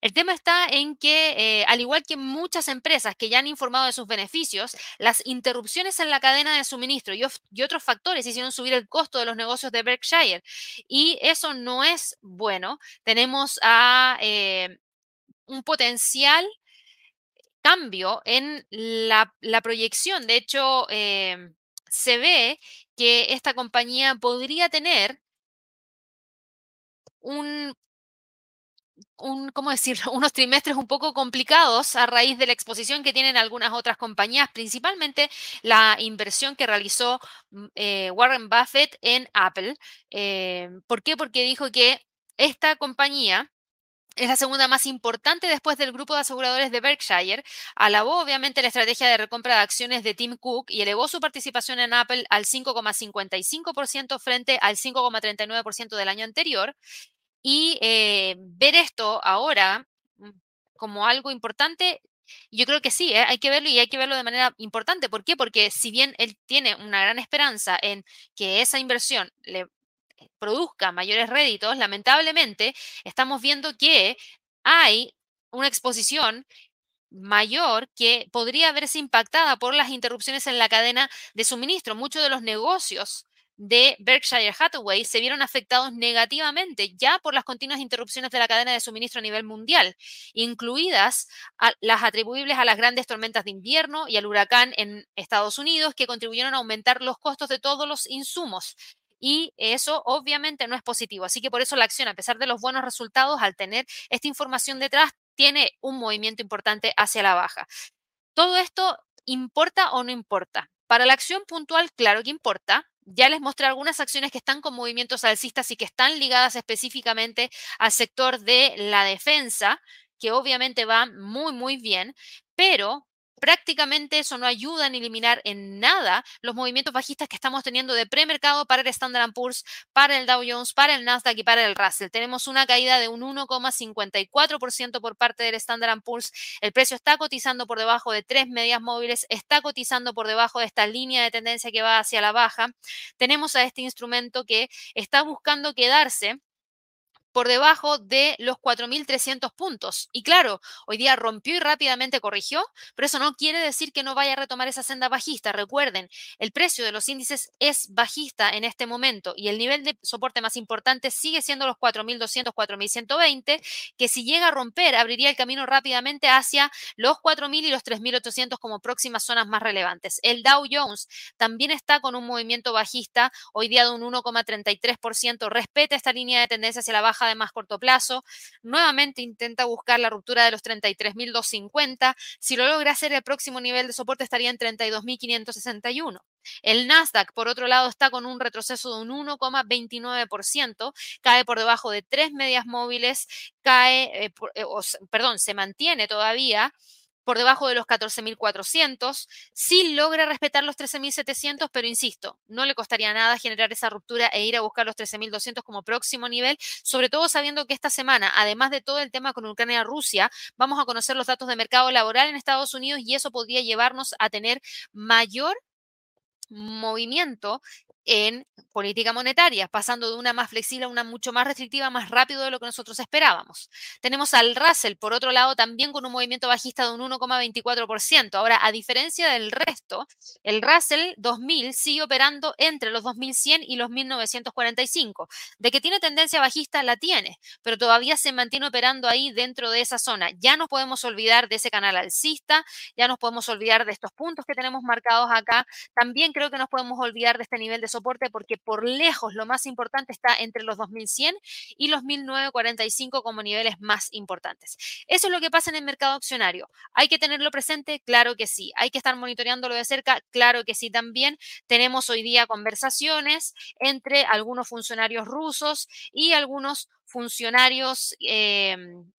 el tema está en que, eh, al igual que muchas empresas que ya han informado de sus beneficios, las interrupciones en la cadena de suministro y, otros factores hicieron subir el costo de los negocios de Berkshire. Y eso no es bueno. Tenemos eh, un potencial cambio en la, proyección. De hecho, eh, se ve que esta compañía podría tener un un, ¿cómo decirlo? unos trimestres un poco complicados a raíz de la exposición que tienen algunas otras compañías, principalmente la inversión que realizó mm, eh, Warren Buffett en Apple. Eh, ¿Por qué? Porque dijo que esta compañía es la segunda más importante después del grupo de aseguradores de Berkshire. Alabó obviamente la estrategia de recompra de acciones de Tim Cook y elevó su participación en Apple al 5,55% frente al 5,39% del año anterior. Y eh, ver esto ahora mm, como algo importante, yo creo que sí, ¿eh? hay que verlo y hay que verlo de manera importante. ¿Por qué? Porque si bien él tiene una gran esperanza en que esa inversión le eh, produzca mayores réditos, lamentablemente estamos viendo que hay una exposición mayor que podría verse impactada por las interrupciones en la cadena de suministro. Muchos de los negocios de Berkshire Hathaway se vieron afectados negativamente ya por las continuas interrupciones de la cadena de suministro a nivel mundial, incluidas las atribuibles a las grandes tormentas de invierno y al huracán en Estados Unidos, que contribuyeron a aumentar los costos de todos los insumos. Y eso obviamente no es positivo. Así que por eso la acción, a pesar de los buenos resultados, al tener esta información detrás, tiene un movimiento importante hacia la baja. Todo esto importa o no importa. Para la acción puntual, claro que importa, Ya les mostré algunas acciones que están con movimientos alcistas y que están ligadas específicamente al sector de la defensa, que obviamente va muy, muy bien, pero prácticamente eso no ayuda en eliminar en nada los movimientos bajistas que estamos teniendo de premercado para el Standard Poor's, para el Dow Jones, para el Nasdaq y para el Russell. Tenemos una caída de un 1,54% por parte del Standard Poor's. El precio está cotizando por debajo de tres medias móviles, está cotizando por debajo de esta línea de tendencia que va hacia la baja. Tenemos a este instrumento que está buscando quedarse por debajo de los 4.300 puntos. Y claro, hoy día rompió y rápidamente corrigió, pero eso no quiere decir que no vaya a retomar esa senda bajista. Recuerden, el precio de los índices es bajista en este momento y el nivel de soporte más importante sigue siendo los 4.200, 4.120, que si llega a romper, abriría el camino rápidamente hacia los 4.000 y los 3.800 como próximas zonas más relevantes. El Dow Jones también está con un movimiento bajista, hoy día de un 1,33%. Respeta esta línea de tendencia hacia la baja de más corto plazo. Nuevamente intenta buscar la ruptura de los 33.250. Si lo logra hacer, el próximo nivel de soporte estaría en 32.561. El Nasdaq, por otro lado, está con un retroceso de un 1,29%, cae por debajo de tres medias móviles, cae, eh, eh, perdón, se mantiene todavía por debajo de los 14.400. Sí logra respetar los 13.700, pero insisto, no le costaría nada generar esa ruptura e ir a buscar los 13.200 como próximo nivel, sobre todo sabiendo que esta semana, además de todo el tema con Ucrania-Rusia, vamos a conocer los datos de mercado laboral en Estados Unidos y eso podría llevarnos a tener mayor movimiento en política monetaria, pasando de una más flexible a una mucho más restrictiva, más rápido de lo que nosotros esperábamos. Tenemos al Russell, por otro lado, también con un movimiento bajista de un 1,24%. Ahora, a diferencia del resto, el Russell 2000 sigue operando entre los 2100 y los 1945. De que tiene tendencia bajista, la tiene, pero todavía se mantiene operando ahí dentro de esa zona. Ya nos podemos olvidar de ese canal alcista, ya nos podemos olvidar de estos puntos que tenemos marcados acá. También creo que nos podemos olvidar de este nivel de soporte porque por lejos lo más importante está entre los 2100 y los 1945 como niveles más importantes. Eso es lo que pasa en el mercado accionario. ¿Hay que tenerlo presente? Claro que sí. ¿Hay que estar monitoreándolo de cerca? Claro que sí también. Tenemos hoy día conversaciones entre algunos funcionarios rusos y algunos funcionarios em,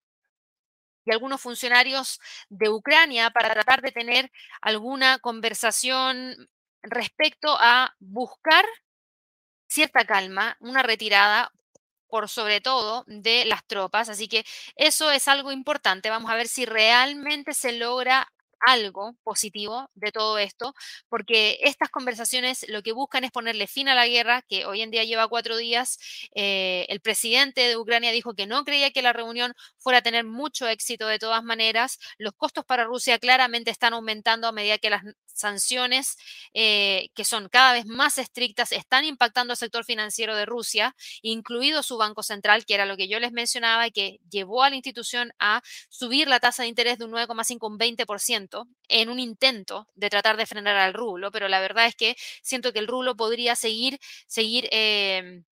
y algunos funcionarios de Ucrania para tratar de tener alguna conversación respecto a buscar cierta calma, una retirada por sobre todo de las tropas. Así que eso es algo importante. Vamos a ver si realmente se logra algo positivo de todo esto, porque estas conversaciones lo que buscan es ponerle fin a la guerra, que hoy en día lleva cuatro días. Eh, el presidente de Ucrania dijo que no creía que la reunión fuera a tener mucho éxito de todas maneras. Los costos para Rusia claramente están aumentando a medida que las sanciones, eh, que son cada vez más estrictas, están impactando al sector financiero de Rusia, incluido su Banco Central, que era lo que yo les mencionaba, que llevó a la institución a subir la tasa de interés de un 9,5 a un 20% en un intento de tratar de frenar al rublo, pero la verdad es que siento que el rublo podría seguir, seguir em,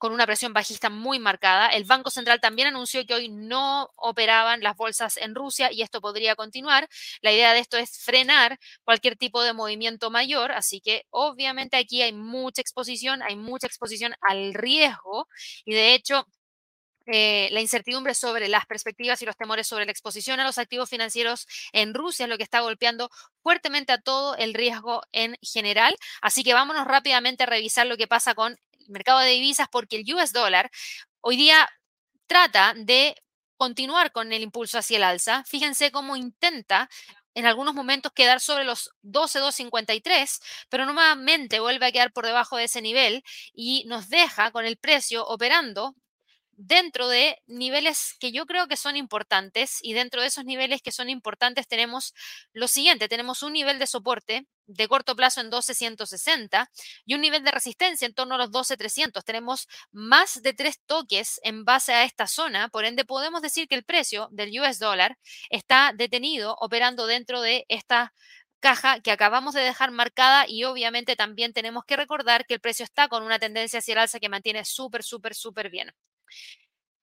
con una presión bajista muy marcada. El Banco Central también anunció que hoy no operaban las bolsas en Rusia y esto podría continuar. La idea de esto es frenar cualquier tipo de movimiento mayor, así que obviamente aquí hay mucha exposición, hay mucha exposición al riesgo y de hecho eh, la incertidumbre sobre las perspectivas y los temores sobre la exposición a los activos financieros en Rusia es lo que está golpeando fuertemente a todo el riesgo en general. Así que vámonos rápidamente a revisar lo que pasa con mercado de divisas porque el US dólar hoy día trata de continuar con el impulso hacia el alza. Fíjense cómo intenta en algunos momentos quedar sobre los 12,253, pero nuevamente vuelve a quedar por debajo de ese nivel y nos deja con el precio operando dentro de niveles que yo creo que son importantes y dentro de esos niveles que son importantes tenemos lo siguiente, tenemos un nivel de soporte de corto plazo en 1260 y un nivel de resistencia en torno a los 12300. Tenemos más de tres toques en base a esta zona, por ende podemos decir que el precio del US dólar está detenido operando dentro de esta caja que acabamos de dejar marcada y obviamente también tenemos que recordar que el precio está con una tendencia hacia el alza que mantiene súper, súper, súper bien.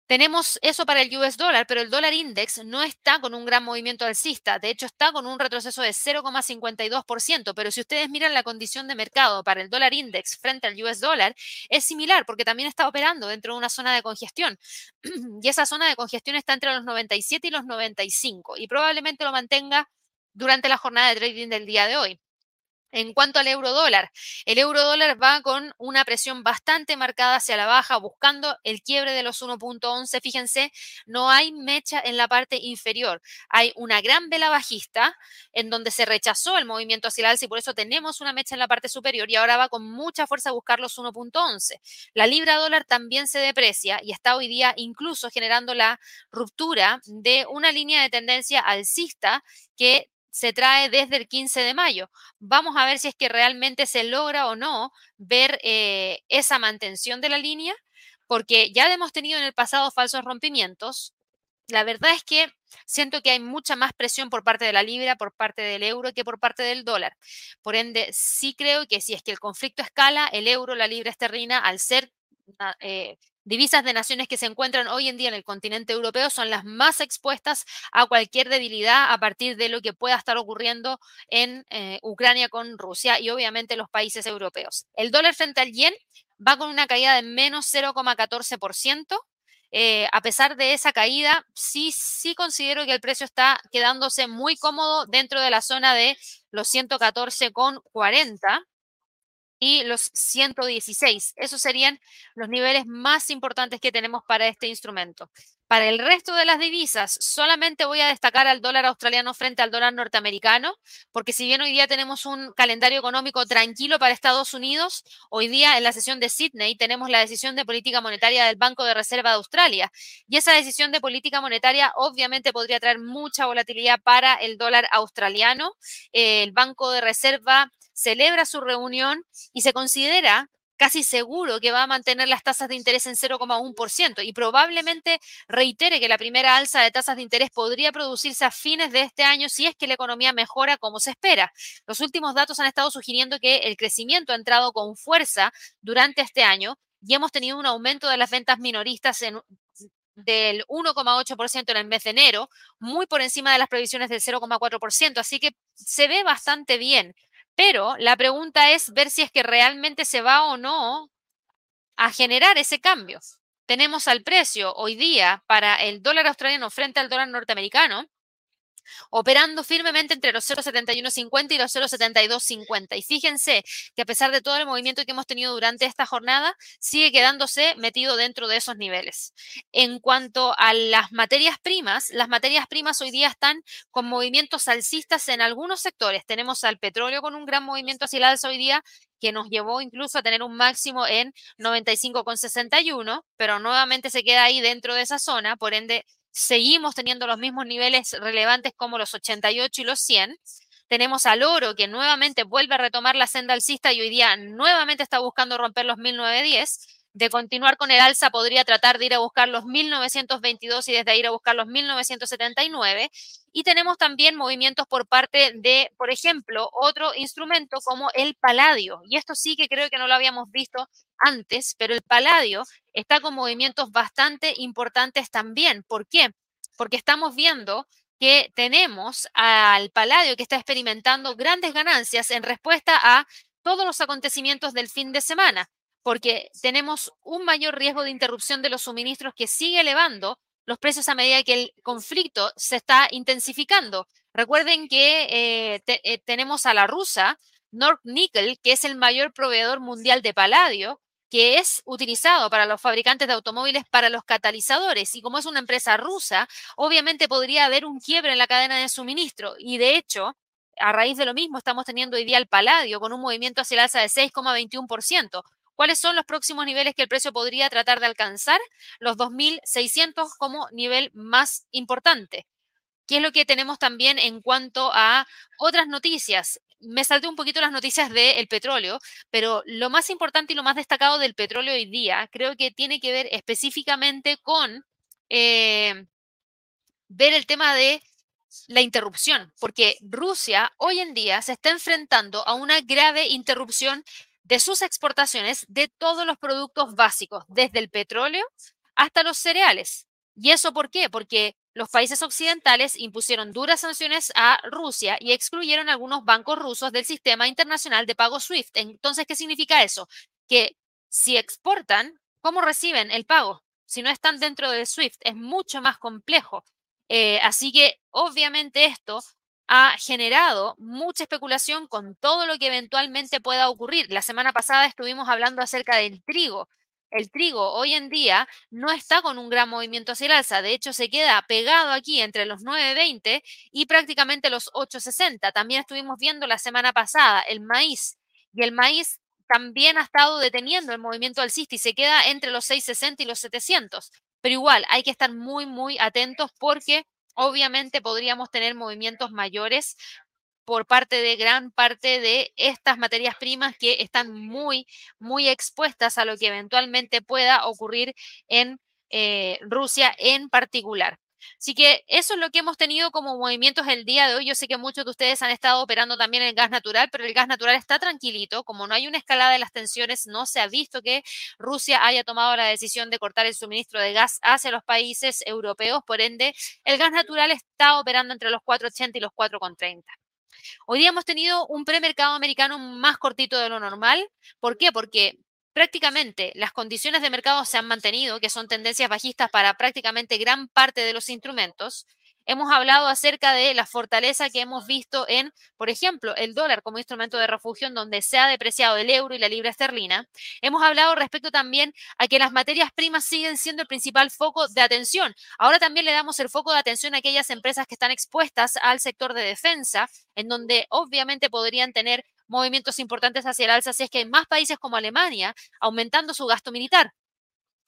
Tenemos eso para el US dólar, pero el dólar index no está con un gran movimiento alcista. De hecho, está con un retroceso de 0,52%. Pero si ustedes miran la condición de mercado para el dólar index frente al US dólar, es similar porque también está operando dentro de una zona de congestión. y esa zona de congestión está entre los 97 y los 95 y probablemente lo mantenga durante la jornada de trading del día de hoy. En cuanto al euro dólar, el euro dólar va con una presión bastante marcada hacia la baja, buscando el quiebre de los 1.11. Fíjense, no hay mecha en la parte inferior. Hay una gran vela bajista en donde se rechazó el movimiento hacia el alza y por eso tenemos una mecha en la parte superior y ahora va con mucha fuerza a buscar los 1.11. La libra dólar también se deprecia y está hoy día incluso generando la ruptura de una línea de tendencia alcista que se trae desde el 15 de mayo. Vamos a ver si es que realmente se logra o no ver eh, esa mantención de la línea, porque ya hemos tenido en el pasado falsos rompimientos. La verdad es que siento que hay mucha más presión por parte de la libra, por parte del euro, que por parte del dólar. Por ende, sí creo que si es que el conflicto escala, el euro, la libra esterlina, al ser eh, divisas de naciones que se encuentran hoy en día en el continente europeo son las más expuestas a cualquier debilidad a partir de lo que pueda estar ocurriendo en eh, Ucrania con Rusia y obviamente los países europeos. El dólar frente al yen va con una caída de menos 0,14%. Eh, a pesar de esa caída, sí, sí considero que el precio está quedándose muy cómodo dentro de la zona de los 114,40 y los 116. Esos serían los niveles más importantes que tenemos para este instrumento. Para el resto de las divisas, solamente voy a destacar al dólar australiano frente al dólar norteamericano, porque si bien hoy día tenemos un calendario económico tranquilo para Estados Unidos, hoy día en la sesión de Sydney tenemos la decisión de política monetaria del Banco de Reserva de Australia. Y esa decisión de política monetaria obviamente podría traer mucha volatilidad para el dólar australiano. el Banco de Reserva celebra su reunión y se considera casi seguro que va a mantener las tasas de interés en 0,1% y probablemente reitere que la primera alza de tasas de interés podría producirse a fines de este año si es que la economía mejora como se espera. Los últimos datos han estado sugiriendo que el crecimiento ha entrado con fuerza durante este año y hemos tenido un aumento de las ventas minoristas del 1,8% en el mes de enero, muy por encima de las previsiones del 0,4%, así que se ve bastante bien pero la pregunta es ver si es que realmente se va o no a generar ese cambio. Tenemos al precio hoy día para el dólar australiano frente al dólar norteamericano operando firmemente entre los 0,7150 y los 0,7250. Y fíjense que a pesar de todo el movimiento que hemos tenido durante esta jornada, sigue quedándose metido dentro de esos niveles. En cuanto a las materias primas, las materias primas hoy día están con movimientos alcistas en algunos sectores. Tenemos al petróleo con un gran movimiento hacia hoy día que nos llevó incluso a tener un máximo en 95,61, pero nuevamente se queda ahí dentro de esa zona, por ende seguimos teniendo los mismos niveles relevantes como los 88 y los 100. Tenemos al oro que nuevamente vuelve a retomar la senda alcista y hoy día nuevamente está buscando romper los 1910. De continuar con el alza podría tratar de ir a buscar los 1922 y desde ahí ir a buscar los 1979. Y tenemos también movimientos por parte de, por ejemplo, otro instrumento como el paladio. Y esto sí que creo que no lo habíamos visto antes, pero el paladio está con movimientos bastante importantes también. ¿Por qué? Porque estamos viendo que tenemos al paladio que está experimentando grandes ganancias en respuesta a todos los acontecimientos del fin de semana, porque tenemos un mayor riesgo de interrupción de los suministros que sigue elevando los precios a medida que el conflicto se está intensificando. Recuerden que eh, eh, tenemos a la rusa, North Nickel, que es el mayor proveedor mundial de paladio, que es utilizado para los fabricantes de automóviles para los catalizadores. Y como es una empresa rusa, obviamente podría haber un quiebre en la cadena de suministro. Y de hecho, a raíz de lo mismo, estamos teniendo hoy día el paladio con un movimiento hacia el alza de 6,21%. ¿Cuáles son los próximos niveles que el precio podría tratar de alcanzar? Los 2.600 como nivel más importante. ¿Qué es lo que tenemos también en cuanto a otras noticias? me salté un poquito las noticias del petróleo, pero lo más importante y lo más destacado del petróleo hoy día creo que tiene que ver específicamente con eh, ver el tema de la interrupción, porque Rusia hoy en día se está enfrentando a una grave interrupción de sus exportaciones de todos los productos básicos, desde el petróleo hasta los cereales. ¿Y eso por qué? Porque los países occidentales impusieron duras sanciones a Rusia y excluyeron algunos bancos rusos del sistema internacional de pago SWIFT. Entonces, ¿qué significa eso? Que si exportan, ¿cómo reciben el pago? Si no están dentro del SWIFT, es mucho más complejo. Eh, así que, obviamente, esto ha generado mucha especulación con todo lo que eventualmente pueda ocurrir. La semana pasada estuvimos hablando acerca del trigo el trigo hoy en día no está con un gran movimiento hacia el alza, de hecho se queda pegado aquí entre los 9.20 y prácticamente los 8.60. También estuvimos viendo la semana pasada el maíz y el maíz también ha estado deteniendo el movimiento alcista y se queda entre los 6.60 y los 700. Pero igual hay que estar muy, muy atentos porque obviamente podríamos tener movimientos mayores por parte de gran parte de estas materias primas que están muy, muy expuestas a lo que eventualmente pueda ocurrir en eh, Rusia en particular. Así que eso es lo que hemos tenido como movimientos el día de hoy. Yo sé que muchos de ustedes han estado operando también el gas natural, pero el gas natural está tranquilito. Como no hay una escalada de las tensiones, no se ha visto que Rusia haya tomado la decisión de cortar el suministro de gas hacia los países europeos. Por ende, el gas natural está operando entre los 4,80 y los 4,30. Hoy día hemos tenido un premercado americano más cortito de lo normal. ¿Por qué? Porque prácticamente las condiciones de mercado se han mantenido, que son tendencias bajistas para prácticamente gran parte de los instrumentos hemos hablado acerca de la fortaleza que hemos visto en, por ejemplo, el dólar como instrumento de refugio en donde se ha depreciado el euro y la libra esterlina. Hemos hablado respecto también a que las materias primas siguen siendo el principal foco de atención. Ahora también le damos el foco de atención a aquellas empresas que están expuestas al sector de defensa, en donde obviamente podrían tener movimientos importantes hacia el alza si es que hay más países como Alemania aumentando su gasto militar.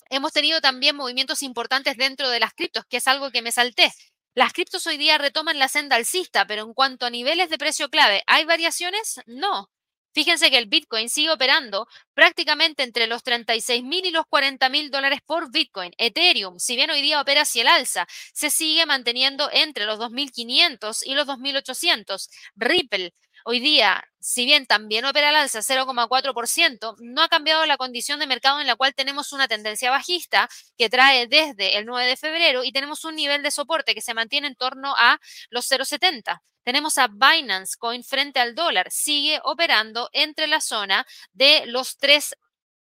Hemos tenido también movimientos importantes dentro de las criptos, que es algo que me salté. Las criptos hoy día retoman la senda alcista, pero en cuanto a niveles de precio clave, ¿hay variaciones? No. Fíjense que el Bitcoin sigue operando prácticamente entre los 36 mil y los 40 mil dólares por Bitcoin. Ethereum, si bien hoy día opera hacia el alza, se sigue manteniendo entre los 2.500 y los 2.800. Ripple Hoy día, si bien también opera al alza 0,4%, no ha cambiado la condición de mercado en la cual tenemos una tendencia bajista que trae desde el 9 de febrero y tenemos un nivel de soporte que se mantiene en torno a los 0,70. Tenemos a Binance Coin frente al dólar, sigue operando entre la zona de los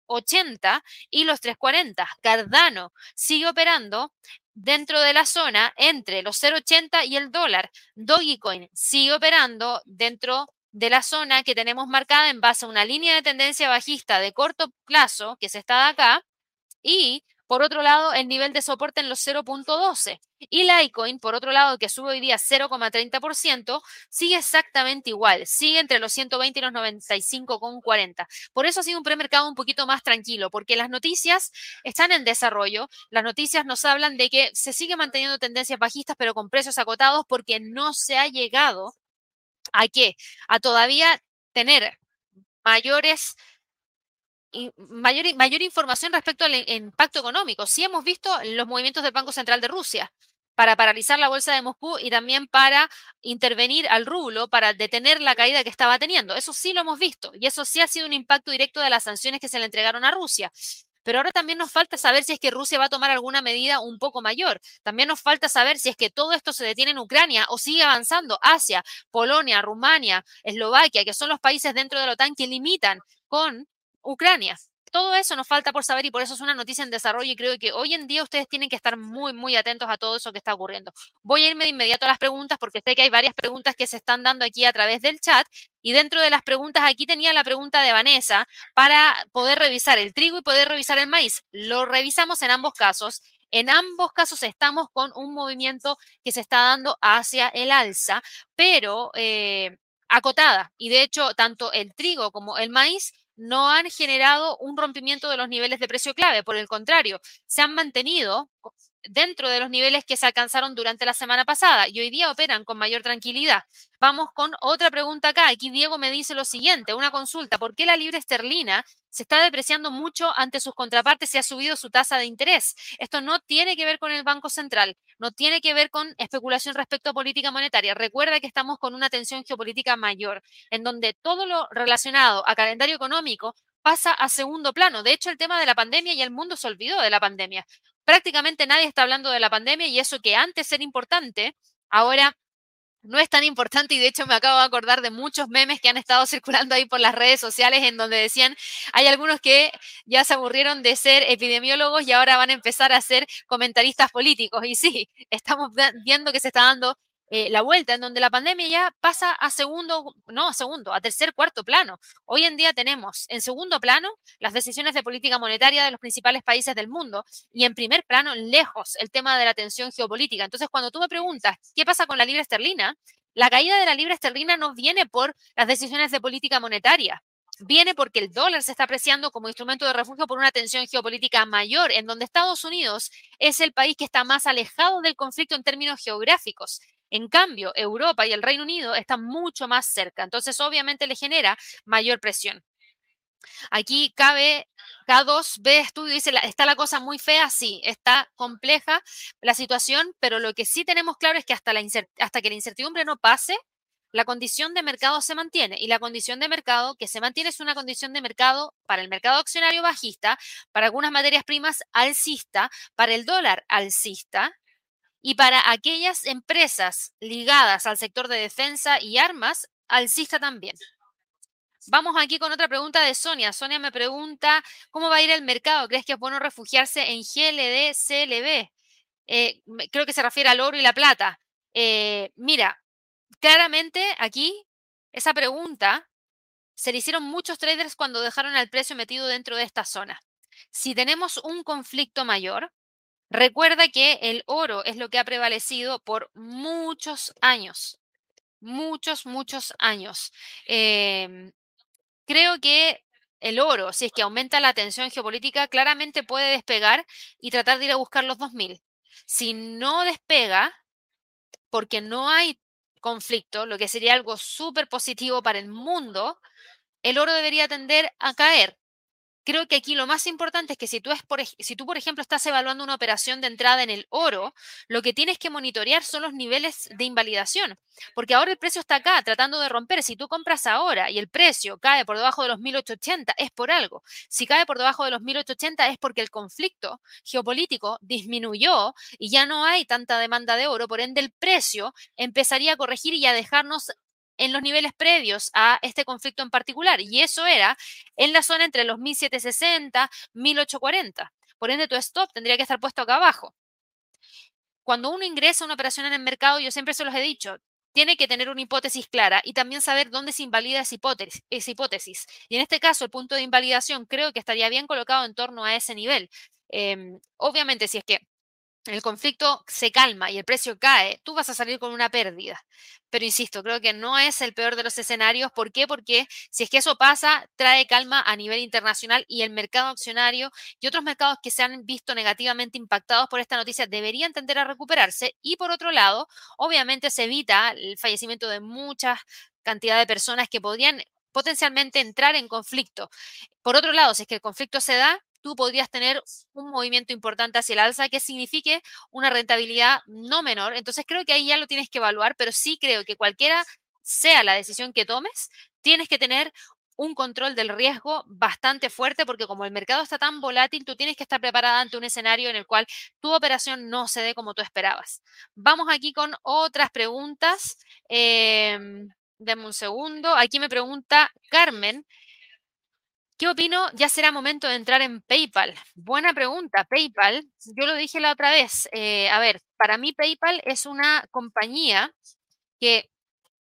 3,80 y los 3,40. Cardano sigue operando dentro de la zona entre los 0,80 y el dólar. Dogecoin sigue operando dentro de la zona que tenemos marcada en base a una línea de tendencia bajista de corto plazo que se está de acá y por otro lado, el nivel de soporte en los 0.12. Y Litecoin, por otro lado, que sube hoy día 0,30%, sigue exactamente igual. Sigue entre los 120 y los 95,40. Por eso ha sido un premercado un poquito más tranquilo, porque las noticias están en desarrollo. Las noticias nos hablan de que se sigue manteniendo tendencias bajistas, pero con precios acotados, porque no se ha llegado a qué? A todavía tener mayores mayor, mayor información respecto al impacto económico. Sí hemos visto los movimientos del Banco Central de Rusia para paralizar la bolsa de Moscú y también para intervenir al rublo para detener la caída que estaba teniendo. Eso sí lo hemos visto y eso sí ha sido un impacto directo de las sanciones que se le entregaron a Rusia. Pero ahora también nos falta saber si es que Rusia va a tomar alguna medida un poco mayor. También nos falta saber si es que todo esto se detiene en Ucrania o sigue avanzando hacia Polonia, Rumania, Eslovaquia, que son los países dentro de la OTAN que limitan con Ucrania. Todo eso nos falta por saber y por eso es una noticia en desarrollo y creo que hoy en día ustedes tienen que estar muy, muy atentos a todo eso que está ocurriendo. Voy a irme de inmediato a las preguntas porque sé que hay varias preguntas que se están dando aquí a través del chat y dentro de las preguntas aquí tenía la pregunta de Vanessa para poder revisar el trigo y poder revisar el maíz. Lo revisamos en ambos casos. En ambos casos estamos con un movimiento que se está dando hacia el alza, pero eh, acotada. Y de hecho, tanto el trigo como el maíz no han generado un rompimiento de los niveles de precio clave, por el contrario, se han mantenido dentro de los niveles que se alcanzaron durante la semana pasada y hoy día operan con mayor tranquilidad. Vamos con otra pregunta acá. Aquí Diego me dice lo siguiente, una consulta, ¿por qué la libra esterlina se está depreciando mucho ante sus contrapartes y ha subido su tasa de interés? Esto no tiene que ver con el Banco Central, no tiene que ver con especulación respecto a política monetaria. Recuerda que estamos con una tensión geopolítica mayor, en donde todo lo relacionado a calendario económico pasa a segundo plano. De hecho, el tema de la pandemia y el mundo se olvidó de la pandemia prácticamente nadie está hablando de la pandemia y eso que antes era importante, ahora no es tan importante y de hecho me acabo de acordar de muchos memes que han estado circulando ahí por las redes sociales en donde decían, hay algunos que ya se aburrieron de ser epidemiólogos y ahora van a empezar a ser comentaristas políticos. Y sí, estamos viendo que se está dando eh, la vuelta, en donde la pandemia ya pasa a segundo, no a segundo, a tercer, cuarto plano. Hoy en día tenemos en segundo plano las decisiones de política monetaria de los principales países del mundo y en primer plano, lejos, el tema de la tensión geopolítica. Entonces, cuando tú me preguntas, ¿qué pasa con la libra esterlina? La caída de la libra esterlina no viene por las decisiones de política monetaria, viene porque el dólar se está apreciando como instrumento de refugio por una tensión geopolítica mayor, en donde Estados Unidos es el país que está más alejado del conflicto en términos geográficos. En cambio, Europa y el Reino Unido están mucho más cerca, entonces obviamente le genera mayor presión. Aquí cabe K2B estudio, dice, está la cosa muy fea, sí, está compleja la situación, pero lo que sí tenemos claro es que hasta, hasta que la incertidumbre no pase, la condición de mercado se mantiene y la condición de mercado que se mantiene es una condición de mercado para el mercado accionario bajista, para algunas materias primas alcista, para el dólar alcista y para aquellas empresas ligadas al sector de defensa y armas, alcista también. Vamos aquí con otra pregunta de Sonia. Sonia me pregunta, ¿cómo va a ir el mercado? ¿Crees que es bueno refugiarse en GLD, CLB? Eh, creo que se refiere al oro y la plata. Eh, mira, claramente aquí esa pregunta se le hicieron muchos traders cuando dejaron el precio metido dentro de esta zona. Si tenemos un conflicto mayor, Recuerda que el oro es lo que ha prevalecido por muchos años, muchos, muchos años. Em, creo que el oro, si es que aumenta la tensión geopolítica, claramente puede despegar y tratar de ir a buscar los 2000. Si no despega, porque no hay conflicto, lo que sería algo súper positivo para el mundo, el oro debería tender a caer creo que aquí lo más importante es que si tú, por, si tú, por ejemplo, estás evaluando una operación de entrada en el oro, lo que tienes que monitorear son los niveles de invalidación, porque ahora el precio está acá tratando de romper. Si tú compras ahora y el precio cae por debajo de los 1880, es por algo. Si cae por debajo de los 1880 es porque el conflicto geopolítico disminuyó y ya no hay tanta demanda de oro, por ende el precio empezaría a corregir y a dejarnos en los niveles previos a este conflicto en particular. Y eso era en la zona entre los 1760, 1840. Por ende, tu stop tendría que estar puesto acá abajo. Cuando uno ingresa a una operación en el mercado, yo siempre se los he dicho, tiene que tener una hipótesis clara y también saber dónde se invalida esa hipótesis. Y en este caso, el punto de invalidación creo que estaría bien colocado en torno a ese nivel. Em, obviamente, si es que el conflicto se calma y el precio cae, tú vas a salir con una pérdida. Pero insisto, creo que no es el peor de los escenarios. ¿Por qué? Porque si es que eso pasa, trae calma a nivel internacional y el mercado accionario y otros mercados que se han visto negativamente impactados por esta noticia deberían tender a recuperarse. Y por otro lado, obviamente se evita el fallecimiento de muchas cantidad de personas que podrían potencialmente entrar en conflicto. Por otro lado, si es que el conflicto se da, tú podrías tener un movimiento importante hacia el alza que signifique una rentabilidad no menor. Entonces creo que ahí ya lo tienes que evaluar, pero sí creo que cualquiera sea la decisión que tomes, tienes que tener un control del riesgo bastante fuerte porque como el mercado está tan volátil, tú tienes que estar preparada ante un escenario en el cual tu operación no se dé como tú esperabas. Vamos aquí con otras preguntas. Eh, un segundo. Aquí me pregunta Carmen, ¿Qué opino? Ya será momento de entrar en PayPal. Buena pregunta. PayPal, yo lo dije la otra vez. Eh, a ver, para mí PayPal es una compañía que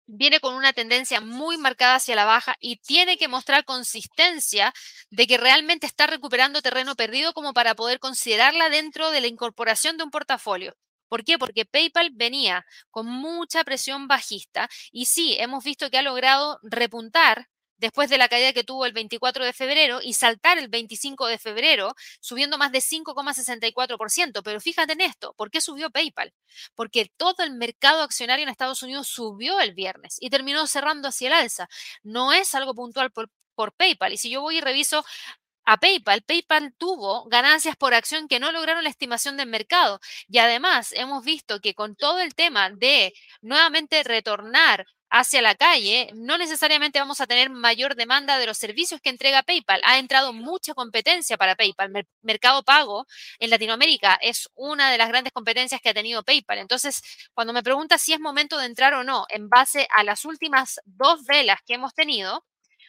viene con una tendencia muy marcada hacia la baja y tiene que mostrar consistencia de que realmente está recuperando terreno perdido como para poder considerarla dentro de la incorporación de un portafolio. ¿Por qué? Porque PayPal venía con mucha presión bajista y sí, hemos visto que ha logrado repuntar después de la caída que tuvo el 24 de febrero y saltar el 25 de febrero, subiendo más de 5,64%. Pero fíjate en esto, ¿por qué subió PayPal? Porque todo el mercado accionario en Estados Unidos subió el viernes y terminó cerrando hacia el alza. No es algo puntual por, por PayPal. Y si yo voy y reviso a PayPal, PayPal tuvo ganancias por acción que no lograron la estimación del mercado. Y además hemos visto que con todo el tema de nuevamente retornar hacia la calle, no necesariamente vamos a tener mayor demanda de los servicios que entrega PayPal. Ha entrado mucha competencia para PayPal. Mercado Pago en Latinoamérica es una de las grandes competencias que ha tenido PayPal. Entonces, cuando me preguntas si es momento de entrar o no, en base a las últimas dos velas que hemos tenido,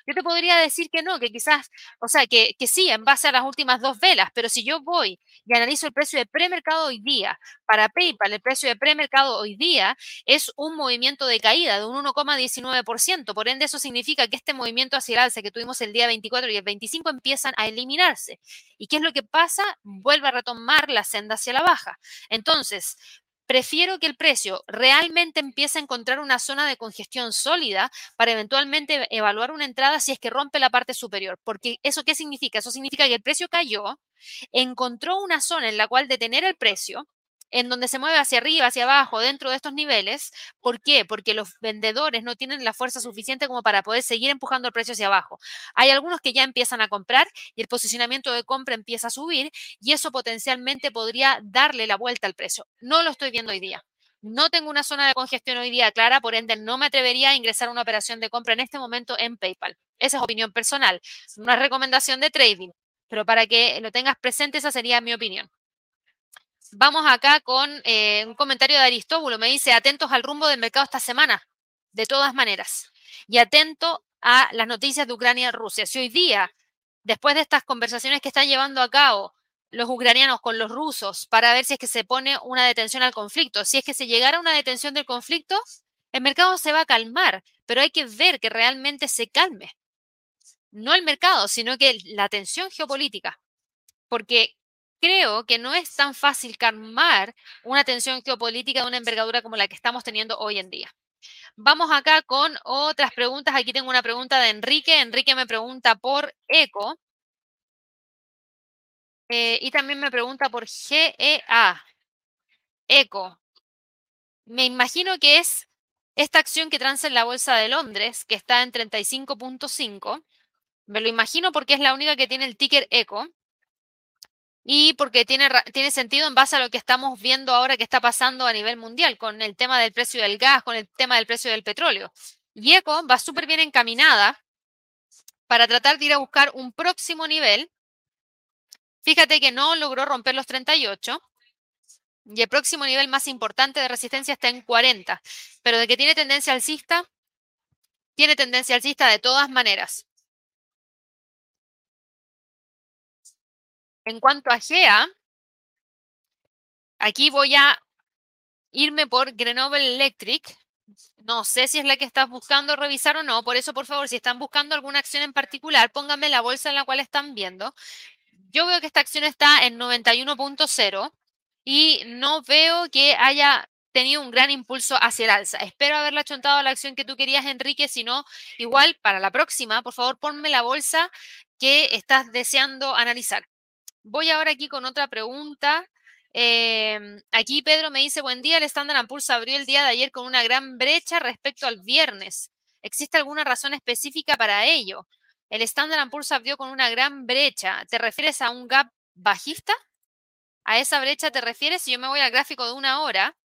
yo te podría decir que no, que quizás, o sea, que, que sí, en base a las últimas dos velas, pero si yo voy y analizo el precio de premercado hoy día, para PayPal el precio de premercado hoy día es un movimiento de caída de un 1,19%. Por ende, eso significa que este movimiento hacia el alza que tuvimos el día 24 y el 25 empiezan a eliminarse. ¿Y qué es lo que pasa? Vuelve a retomar la senda hacia la baja. Entonces, prefiero que el precio realmente empiece a encontrar una zona de congestión sólida para eventualmente evaluar una entrada si es que rompe la parte superior. Porque eso qué significa? Eso significa que el precio cayó, encontró una zona en la cual detener el precio en donde se mueve hacia arriba, hacia abajo, dentro de estos niveles. ¿Por qué? Porque los vendedores no tienen la fuerza suficiente como para poder seguir empujando el precio hacia abajo. Hay algunos que ya empiezan a comprar y el posicionamiento de compra empieza a subir y eso potencialmente podría darle la vuelta al precio. No lo estoy viendo hoy día. No tengo una zona de congestión hoy día clara, por ende no me atrevería a ingresar a una operación de compra en este momento en PayPal. Esa es opinión personal, es recomendación de trading, pero para que lo tengas presente, esa sería mi opinión. Vamos acá con eh, un comentario de Aristóbulo. Me dice, atentos al rumbo del mercado esta semana, de todas maneras. Y atento a las noticias de Ucrania y Rusia. Si hoy día, después de estas conversaciones que están llevando a cabo los ucranianos con los rusos para ver si es que se pone una detención al conflicto, si es que se llegara a una detención del conflicto, el mercado se va a calmar, pero hay que ver que realmente se calme. No el mercado, sino que la tensión geopolítica. Porque creo que no es tan fácil calmar una tensión geopolítica de una envergadura como la que estamos teniendo hoy en día. Vamos acá con otras preguntas. Aquí tengo una pregunta de Enrique. Enrique me pregunta por ECO. Eh, y también me pregunta por GEA. ECO. Me imagino que es esta acción que transa en la Bolsa de Londres, que está en 35.5. Me lo imagino porque es la única que tiene el ticker ECO y porque tiene, tiene sentido en base a lo que estamos viendo ahora que está pasando a nivel mundial con el tema del precio del gas, con el tema del precio del petróleo. Y ECO va súper bien encaminada para tratar de ir a buscar un próximo nivel. Fíjate que no logró romper los 38 y el próximo nivel más importante de resistencia está en 40, pero de que tiene tendencia alcista, tiene tendencia alcista de todas maneras. En cuanto a GEA, aquí voy a irme por Grenoble Electric. No sé si es la que estás buscando revisar o no. Por eso, por favor, si están buscando alguna acción en particular, pónganme la bolsa en la cual están viendo. Yo veo que esta acción está en 91.0 y no veo que haya tenido un gran impulso hacia el alza. Espero haberla chontado a la acción que tú querías, Enrique. Si no, igual para la próxima, por favor, ponme la bolsa que estás deseando analizar. Voy ahora aquí con otra pregunta. Em, aquí Pedro me dice, buen día, el Standard Poor's abrió el día de ayer con una gran brecha respecto al viernes. ¿Existe alguna razón específica para ello? El Standard Poor's abrió con una gran brecha. ¿Te refieres a un gap bajista? ¿A esa brecha te refieres? Si yo me voy al gráfico de una hora,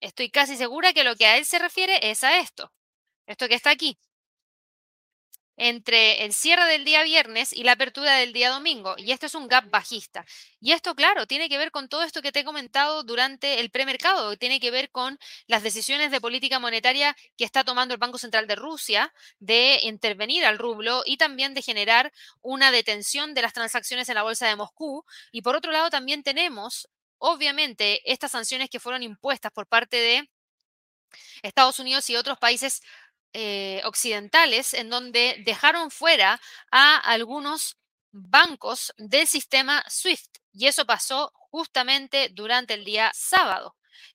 estoy casi segura que lo que a él se refiere es a esto. Esto que está aquí entre el cierre del día viernes y la apertura del día domingo. Y esto es un gap bajista. Y esto, claro, tiene que ver con todo esto que te he comentado durante el premercado, tiene que ver con las decisiones de política monetaria que está tomando el Banco Central de Rusia de intervenir al rublo y también de generar una detención de las transacciones en la bolsa de Moscú. Y por otro lado, también tenemos, obviamente, estas sanciones que fueron impuestas por parte de Estados Unidos y otros países eh, occidentales en donde dejaron fuera a algunos bancos del sistema SWIFT. Y eso pasó justamente durante el día sábado,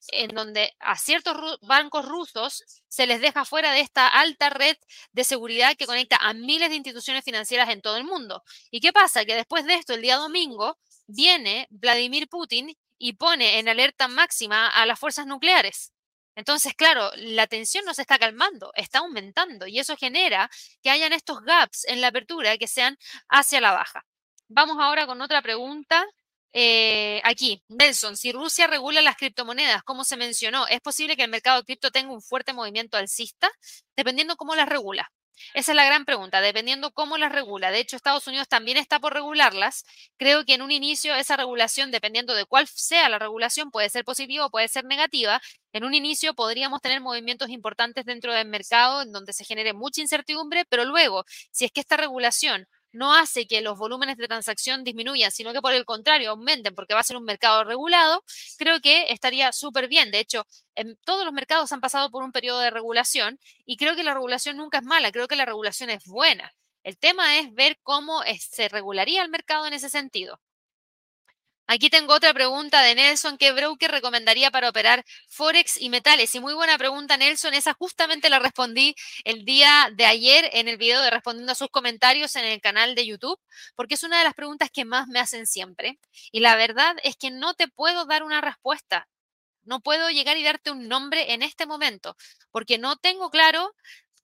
en donde a ciertos bancos rusos se les deja fuera de esta alta red de seguridad que conecta a miles de instituciones financieras en todo el mundo. ¿Y qué pasa? Que después de esto, el día domingo, viene Vladimir Putin y pone en alerta máxima a las fuerzas nucleares. Entonces, claro, la tensión no se está calmando, está aumentando y eso genera que hayan estos gaps en la apertura que sean hacia la baja. Vamos ahora con otra pregunta. Eh, aquí, Nelson, si Rusia regula las criptomonedas, como se mencionó, ¿es posible que el mercado cripto tenga un fuerte movimiento alcista? Dependiendo cómo las regula. Esa es la gran pregunta, dependiendo cómo las regula. De hecho, Estados Unidos también está por regularlas. Creo que en un inicio esa regulación, dependiendo de cuál sea la regulación, puede ser positiva o puede ser negativa. En un inicio podríamos tener movimientos importantes dentro del mercado en donde se genere mucha incertidumbre, pero luego, si es que esta regulación no hace que los volúmenes de transacción disminuyan, sino que por el contrario aumenten porque va a ser un mercado regulado, creo que estaría súper bien. De hecho, en todos los mercados han pasado por un periodo de regulación y creo que la regulación nunca es mala, creo que la regulación es buena. El tema es ver cómo se regularía el mercado en ese sentido. Aquí tengo otra pregunta de Nelson. ¿Qué broker recomendaría para operar Forex y metales? Y muy buena pregunta, Nelson. Esa justamente la respondí el día de ayer en el video de respondiendo a sus comentarios en el canal de YouTube, porque es una de las preguntas que más me hacen siempre. Y la verdad es que no te puedo dar una respuesta. No puedo llegar y darte un nombre en este momento, porque no tengo claro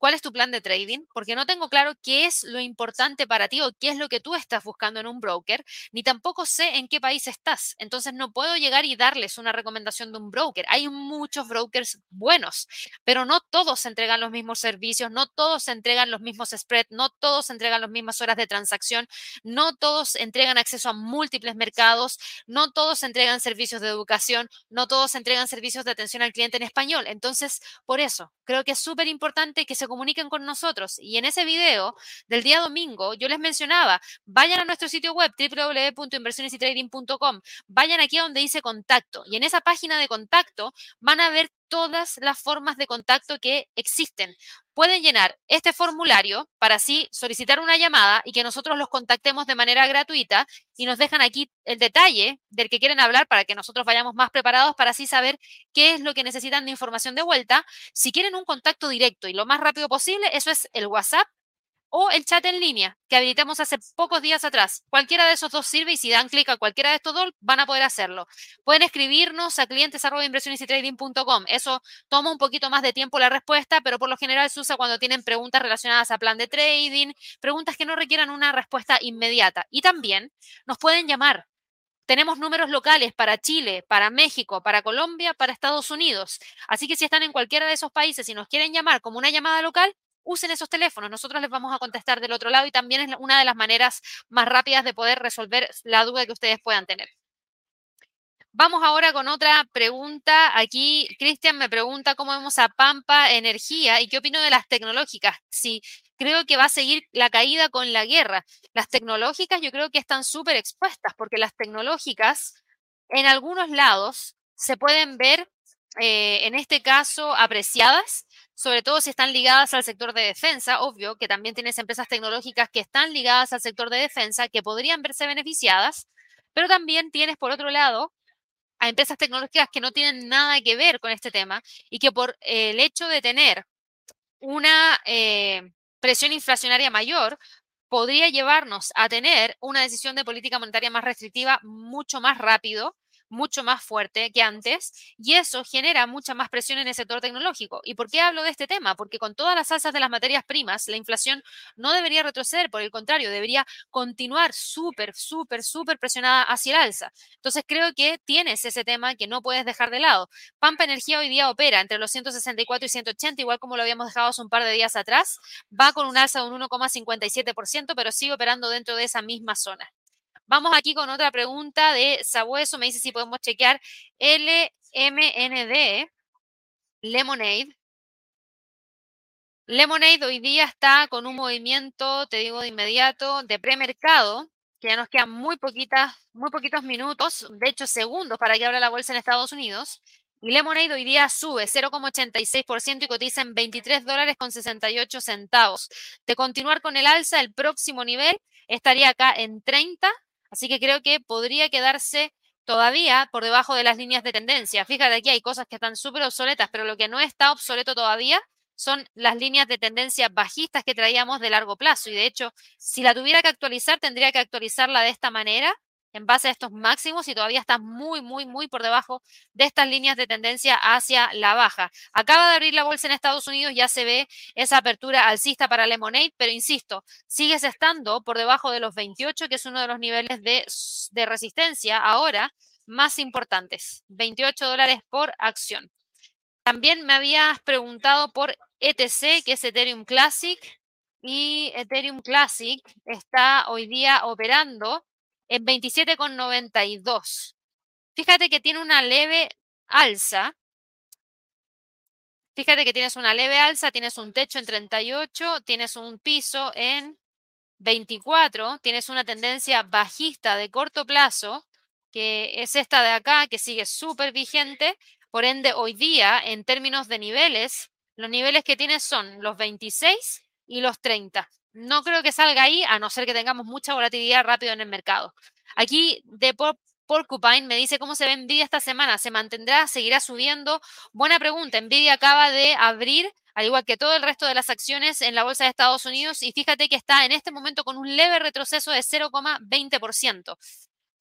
cuál es tu plan de trading, porque no tengo claro qué es lo importante para ti o qué es lo que tú estás buscando en un broker, ni tampoco sé en qué país estás. Entonces no puedo llegar y darles una recomendación de un broker. Hay muchos brokers buenos, pero no todos entregan los mismos servicios, no todos entregan los mismos spreads, no todos entregan las mismas horas de transacción, no todos entregan acceso a múltiples mercados, no todos entregan servicios de educación, no todos entregan servicios de atención al cliente en español. Entonces, por eso, creo que es súper importante que se comuniquen con nosotros. Y en ese video del día domingo, yo les mencionaba, vayan a nuestro sitio web www.inversionesytrading.com, vayan aquí a donde dice contacto y en esa página de contacto van a ver todas las formas de contacto que existen. Pueden llenar este formulario para así solicitar una llamada y que nosotros los contactemos de manera gratuita y nos dejan aquí el detalle del que quieren hablar para que nosotros vayamos más preparados para así saber qué es lo que necesitan de información de vuelta. Si quieren un contacto directo y lo más rápido posible, eso es el WhatsApp o el chat en línea que habilitamos hace pocos días atrás. Cualquiera de esos dos sirve y si dan clic a cualquiera de estos dos van a poder hacerlo. Pueden escribirnos a clientes Eso toma un poquito más de tiempo la respuesta, pero por lo general se usa cuando tienen preguntas relacionadas a plan de trading, preguntas que no requieran una respuesta inmediata. Y también nos pueden llamar. Tenemos números locales para Chile, para México, para Colombia, para Estados Unidos. Así que si están en cualquiera de esos países y nos quieren llamar como una llamada local, usen esos teléfonos. Nosotros les vamos a contestar del otro lado y también es una de las maneras más rápidas de poder resolver la duda que ustedes puedan tener. Vamos ahora con otra pregunta. Aquí Cristian me pregunta cómo vemos a Pampa Energía y qué opino de las tecnológicas. Si creo que va a seguir la caída con la guerra. Las tecnológicas yo creo que están súper expuestas porque las tecnológicas en algunos lados se pueden ver, eh, en este caso, apreciadas sobre todo si están ligadas al sector de defensa, obvio que también tienes empresas tecnológicas que están ligadas al sector de defensa que podrían verse beneficiadas, pero también tienes por otro lado a empresas tecnológicas que no tienen nada que ver con este tema y que por el hecho de tener una eh, presión inflacionaria mayor, podría llevarnos a tener una decisión de política monetaria más restrictiva mucho más rápido mucho más fuerte que antes y eso genera mucha más presión en el sector tecnológico. ¿Y por qué hablo de este tema? Porque con todas las alzas de las materias primas, la inflación no debería retroceder, por el contrario, debería continuar súper, súper, súper presionada hacia el alza. Entonces creo que tienes ese tema que no puedes dejar de lado. Pampa Energía hoy día opera entre los 164 y 180, igual como lo habíamos dejado hace un par de días atrás, va con un alza de un 1,57%, pero sigue operando dentro de esa misma zona. Vamos aquí con otra pregunta de Sabueso. Me dice si podemos chequear LMND, Lemonade. Lemonade hoy día está con un movimiento, te digo de inmediato, de premercado, que ya nos quedan muy, poquitas, muy poquitos minutos, de hecho segundos para que abra la bolsa en Estados Unidos. Y Lemonade hoy día sube 0,86% y cotiza en 23 dólares con 68 centavos. De continuar con el alza, el próximo nivel estaría acá en 30 Así que creo que podría quedarse todavía por debajo de las líneas de tendencia. Fíjate aquí hay cosas que están súper obsoletas, pero lo que no está obsoleto todavía son las líneas de tendencia bajistas que traíamos de largo plazo. Y de hecho, si la tuviera que actualizar, tendría que actualizarla de esta manera en base a estos máximos y todavía está muy, muy, muy por debajo de estas líneas de tendencia hacia la baja. Acaba de abrir la bolsa en Estados Unidos, ya se ve esa apertura alcista para Lemonade, pero insisto, sigues estando por debajo de los 28, que es uno de los niveles de, de resistencia ahora más importantes. 28 dólares por acción. También me habías preguntado por ETC, que es Ethereum Classic, y Ethereum Classic está hoy día operando en 27,92. Fíjate que tiene una leve alza. Fíjate que tienes una leve alza, tienes un techo en 38, tienes un piso en 24, tienes una tendencia bajista de corto plazo, que es esta de acá, que sigue súper vigente. Por ende, hoy día, en términos de niveles, los niveles que tienes son los 26 y los 30. No creo que salga ahí, a no ser que tengamos mucha volatilidad rápido en el mercado. Aquí de Porcupine me dice cómo se ve Nvidia esta semana. ¿Se mantendrá? ¿Seguirá subiendo? Buena pregunta. Nvidia acaba de abrir, al igual que todo el resto de las acciones en la bolsa de Estados Unidos, y fíjate que está en este momento con un leve retroceso de 0,20%.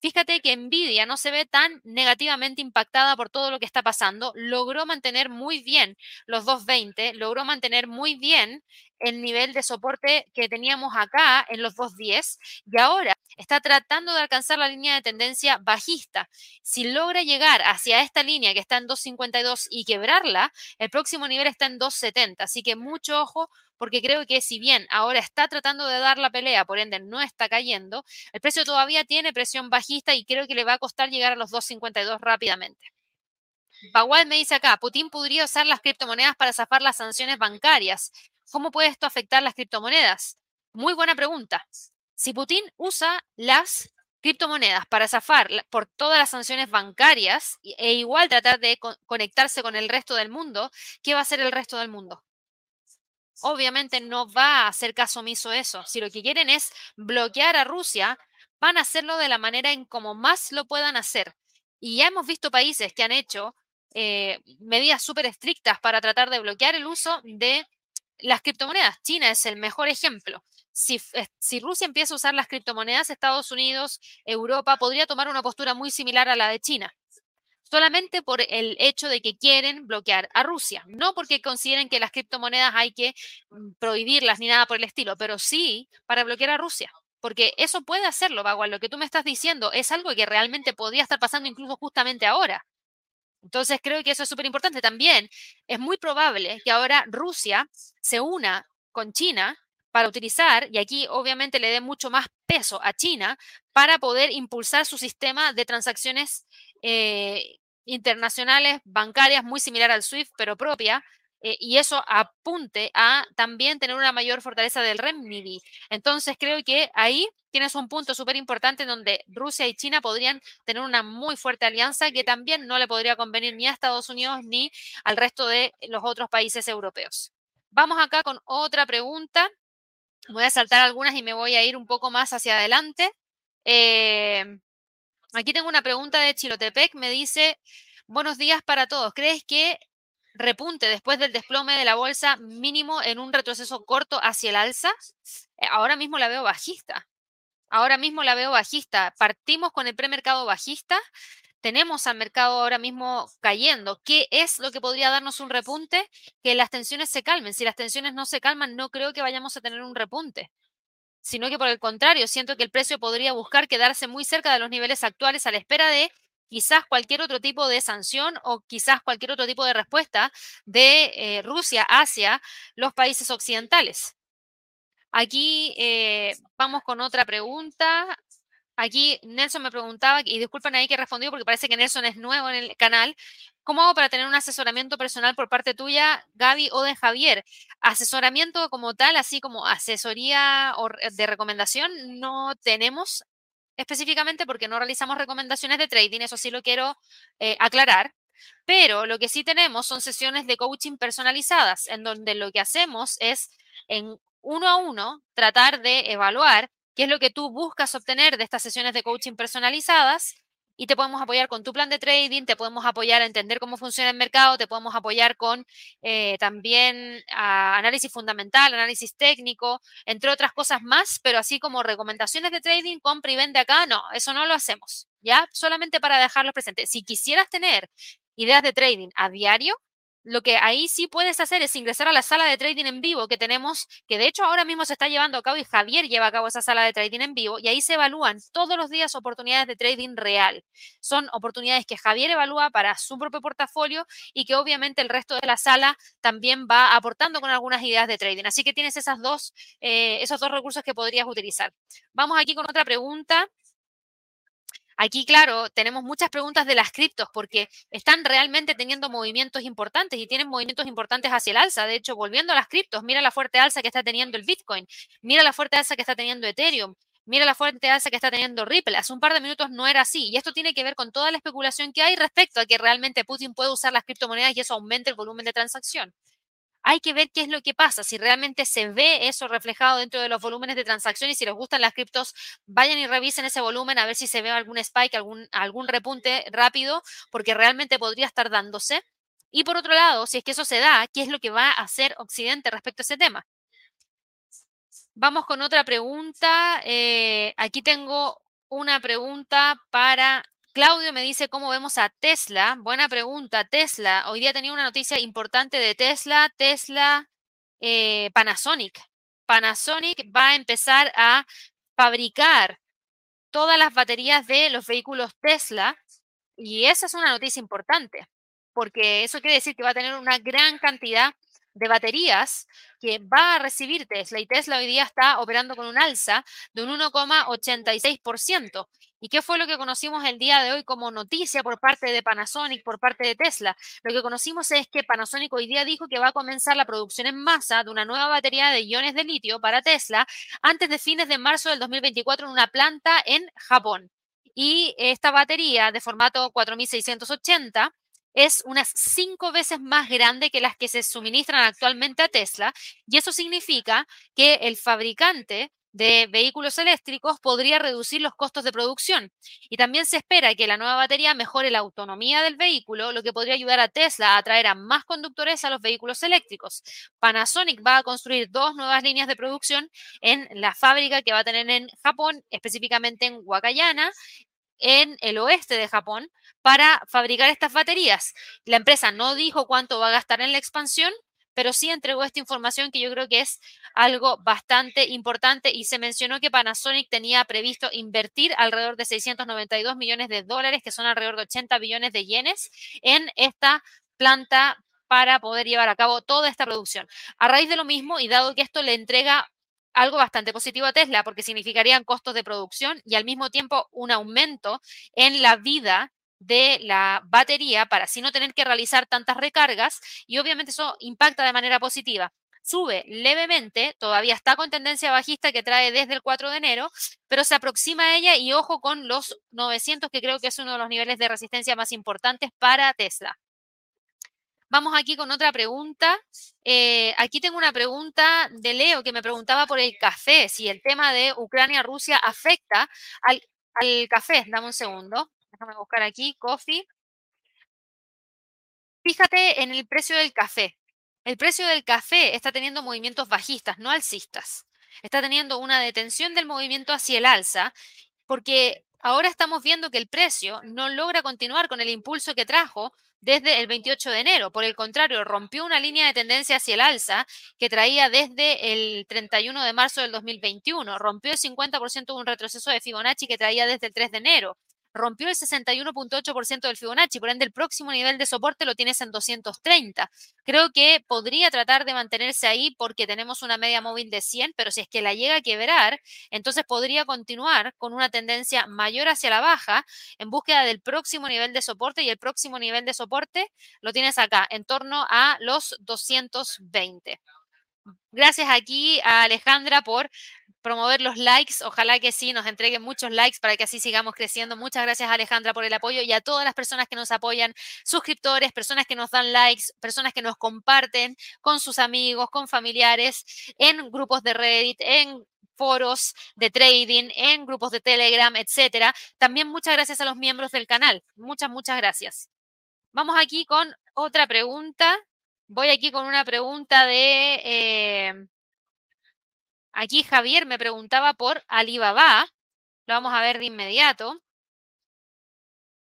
Fíjate que Nvidia no se ve tan negativamente impactada por todo lo que está pasando. Logró mantener muy bien los 220, logró mantener muy bien el nivel de soporte que teníamos acá en los 210 y ahora está tratando de alcanzar la línea de tendencia bajista. Si logra llegar hacia esta línea que está en 252 y quebrarla, el próximo nivel está en 270. Así que mucho ojo porque creo que si bien ahora está tratando de dar la pelea, por ende no está cayendo, el precio todavía tiene presión bajista y creo que le va a costar llegar a los 2.52 rápidamente. Bagual me dice acá, Putin podría usar las criptomonedas para zafar las sanciones bancarias. ¿Cómo puede esto afectar las criptomonedas? Muy buena pregunta. Si Putin usa las criptomonedas para zafar por todas las sanciones bancarias e igual tratar de conectarse con el resto del mundo, ¿qué va a hacer el resto del mundo? obviamente no va a hacer caso omiso eso. Si lo que quieren es bloquear a Rusia, van a hacerlo de la manera en como más lo puedan hacer. Y ya hemos visto países que han hecho eh, medidas súper estrictas para tratar de bloquear el uso de las criptomonedas. China es el mejor ejemplo. Si, si, Rusia empieza a usar las criptomonedas, Estados Unidos, Europa podría tomar una postura muy similar a la de China solamente por el hecho de que quieren bloquear a Rusia, no porque consideren que las criptomonedas hay que mm, prohibirlas ni nada por el estilo, pero sí para bloquear a Rusia. Porque eso puede hacerlo, Bagual. Lo que tú me estás diciendo es algo que realmente podría estar pasando incluso justamente ahora. Entonces creo que eso es súper importante. También es muy probable que ahora Rusia se una con China para utilizar, y aquí obviamente le dé mucho más peso a China, para poder impulsar su sistema de transacciones eh, internacionales bancarias muy similar al SWIFT, pero propia, eh, y eso apunte a también tener una mayor fortaleza del renminbi. Entonces, creo que ahí tienes un punto súper importante donde Rusia y China podrían tener una muy fuerte alianza que también no le podría convenir ni a Estados Unidos ni al resto de los otros países europeos. Vamos acá con otra pregunta. Voy a saltar algunas y me voy a ir un poco más hacia adelante. Eh, Aquí tengo una pregunta de Chilotepec. Me dice, buenos días para todos. ¿Crees que repunte después del desplome de la bolsa mínimo en un retroceso corto hacia el alza? Eh, ahora mismo la veo bajista. Ahora mismo la veo bajista. Partimos con el premercado bajista. Tenemos al mercado ahora mismo cayendo. ¿Qué es lo que podría darnos un repunte? Que las tensiones se calmen. Si las tensiones no se calman, no creo que vayamos a tener un repunte sino que por el contrario, siento que el precio podría buscar quedarse muy cerca de los niveles actuales a la espera de quizás cualquier otro tipo de sanción o quizás cualquier otro tipo de respuesta de eh, Rusia hacia los países occidentales. Aquí eh, vamos con otra pregunta. Aquí Nelson me preguntaba, y disculpen ahí que he respondido porque parece que Nelson es nuevo en el canal, ¿cómo hago para tener un asesoramiento personal por parte tuya, Gaby o de Javier? Asesoramiento como tal, así como asesoría de recomendación, no tenemos específicamente porque no realizamos recomendaciones de trading, eso sí lo quiero eh, aclarar. Pero lo que sí tenemos son sesiones de coaching personalizadas, en donde lo que hacemos es en uno a uno tratar de evaluar qué es lo que tú buscas obtener de estas sesiones de coaching personalizadas y te podemos apoyar con tu plan de trading, te podemos apoyar a entender cómo funciona el mercado, te podemos apoyar con eh, también análisis fundamental, análisis técnico, entre otras cosas más, pero así como recomendaciones de trading, compra y vende acá, no, eso no lo hacemos, ¿ya? Solamente para dejarlo presente. Si quisieras tener ideas de trading a diario, lo que ahí sí puedes hacer es ingresar a la sala de trading en vivo que tenemos, que de hecho ahora mismo se está llevando a cabo y Javier lleva a cabo esa sala de trading en vivo y ahí se evalúan todos los días oportunidades de trading real. Son oportunidades que Javier evalúa para su propio portafolio y que obviamente el resto de la sala también va aportando con algunas ideas de trading. Así que tienes esas dos, eh, esos dos recursos que podrías utilizar. Vamos aquí con otra pregunta. Aquí, claro, tenemos muchas preguntas de las criptos porque están realmente teniendo movimientos importantes y tienen movimientos importantes hacia el alza. De hecho, volviendo a las criptos, mira la fuerte alza que está teniendo el Bitcoin, mira la fuerte alza que está teniendo Ethereum, mira la fuerte alza que está teniendo Ripple. Hace un par de minutos no era así. Y esto tiene que ver con toda la especulación que hay respecto a que realmente Putin puede usar las criptomonedas y eso aumente el volumen de transacción hay que ver qué es lo que pasa, si realmente se ve eso reflejado dentro de los volúmenes de transacciones, si les gustan las criptos, vayan y revisen ese volumen a ver si se ve algún spike, algún, algún repunte rápido, porque realmente podría estar dándose. Y por otro lado, si es que eso se da, ¿qué es lo que va a hacer Occidente respecto a ese tema? Vamos con otra pregunta. Eh, aquí tengo una pregunta para Claudio me dice cómo vemos a Tesla. Buena pregunta, Tesla. Hoy día tenía una noticia importante de Tesla, Tesla, eh, Panasonic. Panasonic va a empezar a fabricar todas las baterías de los vehículos Tesla y esa es una noticia importante porque eso quiere decir que va a tener una gran cantidad de baterías que va a recibir Tesla y Tesla hoy día está operando con un alza de un 1,86%. ¿Y qué fue lo que conocimos el día de hoy como noticia por parte de Panasonic, por parte de Tesla? Lo que conocimos es que Panasonic hoy día dijo que va a comenzar la producción en masa de una nueva batería de iones de litio para Tesla antes de fines de marzo del 2024 en una planta en Japón. Y esta batería de formato 4680 es unas cinco veces más grande que las que se suministran actualmente a Tesla y eso significa que el fabricante de vehículos eléctricos podría reducir los costos de producción. Y también se espera que la nueva batería mejore la autonomía del vehículo, lo que podría ayudar a Tesla a atraer a más conductores a los vehículos eléctricos. Panasonic va a construir dos nuevas líneas de producción en la fábrica que va a tener en Japón, específicamente en Wakayama, en el oeste de Japón, para fabricar estas baterías. La empresa no dijo cuánto va a gastar en la expansión, pero sí entregó esta información que yo creo que es algo bastante importante y se mencionó que Panasonic tenía previsto invertir alrededor de 692 millones de dólares, que son alrededor de 80 billones de yenes, en esta planta para poder llevar a cabo toda esta producción. A raíz de lo mismo, y dado que esto le entrega algo bastante positivo a Tesla, porque significarían costos de producción y al mismo tiempo un aumento en la vida de la batería para así no tener que realizar tantas recargas y obviamente eso impacta de manera positiva. Sube levemente, todavía está con tendencia bajista que trae desde el 4 de enero, pero se aproxima a ella y ojo con los 900 que creo que es uno de los niveles de resistencia más importantes para Tesla. Vamos aquí con otra pregunta. Eh, aquí tengo una pregunta de Leo que me preguntaba por el café, si el tema de Ucrania-Rusia afecta al, al café. Dame un segundo. Déjame buscar aquí, coffee. Fíjate en el precio del café. El precio del café está teniendo movimientos bajistas, no alcistas. Está teniendo una detención del movimiento hacia el alza porque ahora estamos viendo que el precio no logra continuar con el impulso que trajo desde el 28 de enero. Por el contrario, rompió una línea de tendencia hacia el alza que traía desde el 31 de marzo del 2021. Rompió el 50% de un retroceso de Fibonacci que traía desde el 3 de enero rompió el 61.8% del Fibonacci, por ende el próximo nivel de soporte lo tienes en 230. Creo que podría tratar de mantenerse ahí porque tenemos una media móvil de 100, pero si es que la llega a quebrar, entonces podría continuar con una tendencia mayor hacia la baja en búsqueda del próximo nivel de soporte y el próximo nivel de soporte lo tienes acá, en torno a los 220. Gracias aquí a Alejandra por promover los likes. Ojalá que sí, nos entreguen muchos likes para que así sigamos creciendo. Muchas gracias Alejandra por el apoyo y a todas las personas que nos apoyan, suscriptores, personas que nos dan likes, personas que nos comparten con sus amigos, con familiares, en grupos de Reddit, en foros de trading, en grupos de Telegram, etcétera. También muchas gracias a los miembros del canal. Muchas, muchas gracias. Vamos aquí con otra pregunta. Voy aquí con una pregunta de... Eh, aquí Javier me preguntaba por Alibaba. Lo vamos a ver de inmediato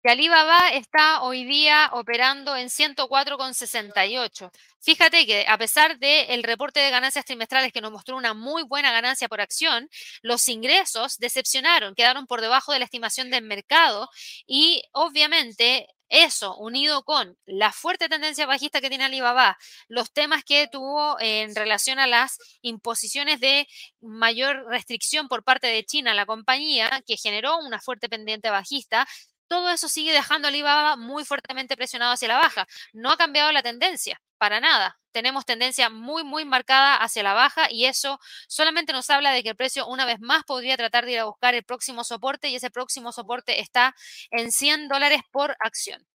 que Alibaba está hoy día operando en 104,68. Fíjate que a pesar del reporte de ganancias trimestrales que nos mostró una muy buena ganancia por acción, los ingresos decepcionaron, quedaron por debajo de la estimación del mercado y obviamente eso, unido con la fuerte tendencia bajista que tiene Alibaba, los temas que tuvo en relación a las imposiciones de mayor restricción por parte de China a la compañía, que generó una fuerte pendiente bajista, todo eso sigue dejando al Alibaba muy fuertemente presionado hacia la baja. No ha cambiado la tendencia, para nada. Tenemos tendencia muy, muy marcada hacia la baja y eso solamente nos habla de que el precio una vez más podría tratar de ir a buscar el próximo soporte y ese próximo soporte está en 100 dólares por acción.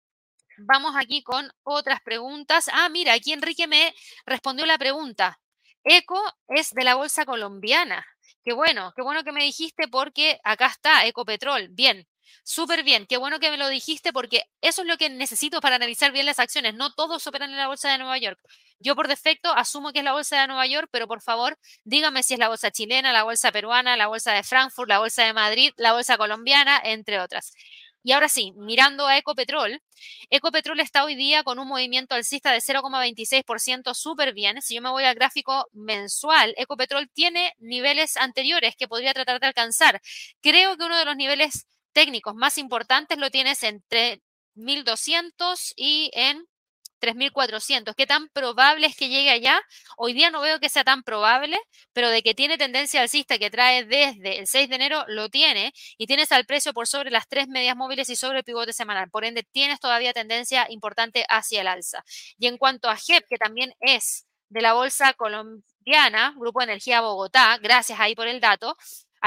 Vamos aquí con otras preguntas. Ah, mira, aquí Enrique me respondió la pregunta. Eco es de la bolsa colombiana. Qué bueno, qué bueno que me dijiste porque acá está Ecopetrol. Bien, Súper bien, qué bueno que me lo dijiste porque eso es lo que necesito para analizar bien las acciones. No todos operan en la bolsa de Nueva York. Yo por defecto asumo que es la bolsa de Nueva York, pero por favor dígame si es la bolsa chilena, la bolsa peruana, la bolsa de Frankfurt, la bolsa de Madrid, la bolsa colombiana, entre otras. Y ahora sí, mirando a Ecopetrol, Ecopetrol está hoy día con un movimiento alcista de 0,26%, súper bien. Si yo me voy al gráfico mensual, Ecopetrol tiene niveles anteriores que podría tratar de alcanzar. Creo que uno de los niveles técnicos más importantes lo tienes entre 1200 y en 3400. ¿Qué tan probable es que llegue allá? Hoy día no veo que sea tan probable, pero de que tiene tendencia alcista que trae desde el 6 de enero, lo tiene y tienes al precio por sobre las tres medias móviles y sobre el pivote semanal. Por ende, tienes todavía tendencia importante hacia el alza. Y en cuanto a JEP, que también es de la bolsa colombiana, Grupo de Energía Bogotá, gracias ahí por el dato,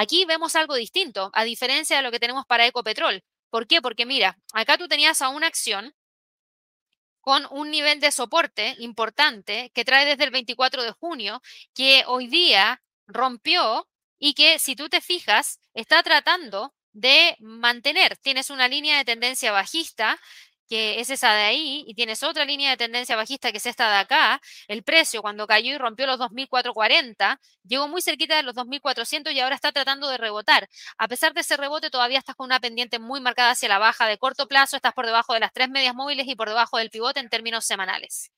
Aquí vemos algo distinto, a diferencia de lo que tenemos para Ecopetrol. ¿Por qué? Porque mira, acá tú tenías a una acción con un nivel de soporte importante que trae desde el 24 de junio, que hoy día rompió y que si tú te fijas, está tratando de mantener. Tienes una línea de tendencia bajista que es esa de ahí, y tienes otra línea de tendencia bajista que es esta de acá, el precio cuando cayó y rompió los 2.440, llegó muy cerquita de los 2.400 y ahora está tratando de rebotar. A pesar de ese rebote, todavía estás con una pendiente muy marcada hacia la baja de corto plazo, estás por debajo de las tres medias móviles y por debajo del pivote en términos semanales.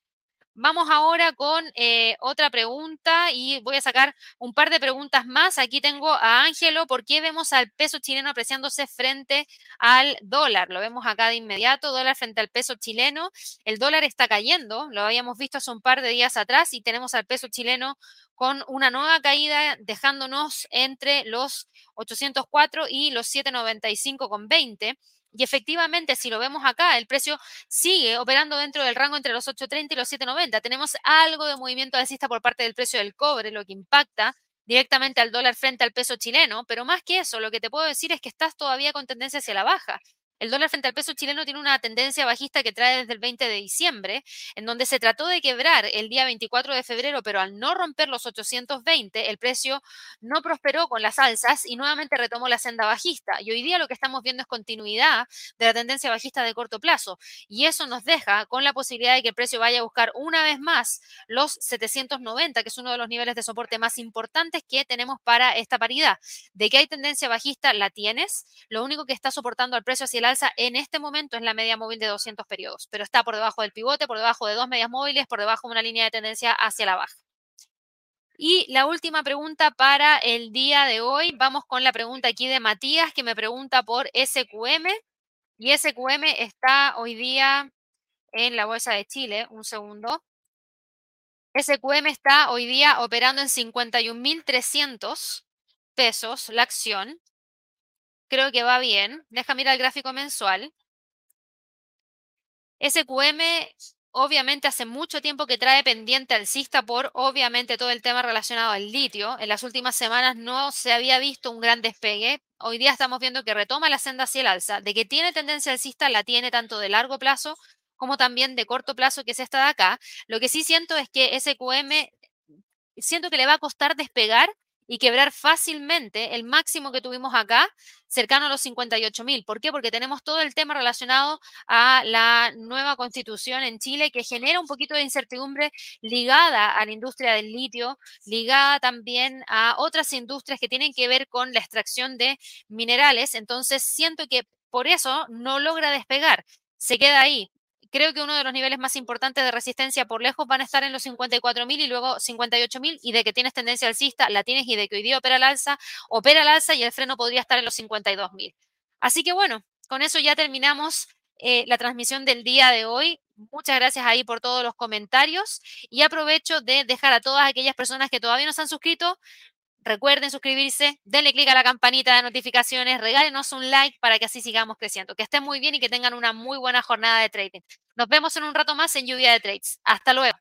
Vamos ahora con eh, otra pregunta y voy a sacar un par de preguntas más. Aquí tengo a Ángelo. ¿Por qué vemos al peso chileno apreciándose frente al dólar? Lo vemos acá de inmediato, dólar frente al peso chileno. El dólar está cayendo, lo habíamos visto hace un par de días atrás y tenemos al peso chileno con una nueva caída dejándonos entre los 804 y los 795,20. Y efectivamente, si lo vemos acá, el precio sigue operando dentro del rango entre los 8.30 y los 7.90. Tenemos algo de movimiento alcista por parte del precio del cobre, lo que impacta directamente al dólar frente al peso chileno, pero más que eso, lo que te puedo decir es que estás todavía con tendencia hacia la baja. El dólar frente al peso chileno tiene una tendencia bajista que trae desde el 20 de diciembre, en donde se trató de quebrar el día 24 de febrero, pero al no romper los 820, el precio no prosperó con las alzas y nuevamente retomó la senda bajista. Y hoy día lo que estamos viendo es continuidad de la tendencia bajista de corto plazo. Y eso nos deja con la posibilidad de que el precio vaya a buscar una vez más los 790, que es uno de los niveles de soporte más importantes que tenemos para esta paridad. De que hay tendencia bajista, la tienes. Lo único que está soportando al precio hacia el en este momento es la media móvil de 200 periodos, pero está por debajo del pivote, por debajo de dos medias móviles, por debajo de una línea de tendencia hacia la baja. Y la última pregunta para el día de hoy, vamos con la pregunta aquí de Matías, que me pregunta por SQM. Y SQM está hoy día en la Bolsa de Chile. Un segundo. SQM está hoy día operando en 51.300 pesos la acción. Creo que va bien. Deja mirar el gráfico mensual. SQM obviamente hace mucho tiempo que trae pendiente alcista por obviamente todo el tema relacionado al litio. En las últimas semanas no se había visto un gran despegue. Hoy día estamos viendo que retoma la senda hacia el alza. De que tiene tendencia alcista, la tiene tanto de largo plazo como también de corto plazo, que es esta de acá. Lo que sí siento es que SQM, siento que le va a costar despegar y quebrar fácilmente el máximo que tuvimos acá, cercano a los 58 mil. ¿Por qué? Porque tenemos todo el tema relacionado a la nueva constitución en Chile que genera un poquito de incertidumbre ligada a la industria del litio, ligada también a otras industrias que tienen que ver con la extracción de minerales. Entonces, siento que por eso no logra despegar. Se queda ahí, creo que uno de los niveles más importantes de resistencia por lejos van a estar en los 54.000 y luego 58.000 y de que tienes tendencia alcista, la tienes y de que hoy día opera al alza, opera al alza y el freno podría estar en los 52.000. Así que bueno, con eso ya terminamos eh, la transmisión del día de hoy. Muchas gracias ahí por todos los comentarios y aprovecho de dejar a todas aquellas personas que todavía no se han suscrito Recuerden suscribirse, denle clic a la campanita de notificaciones, regálenos un like para que así sigamos creciendo. Que estén muy bien y que tengan una muy buena jornada de trading. Nos vemos en un rato más en Lluvia de Trades. Hasta luego.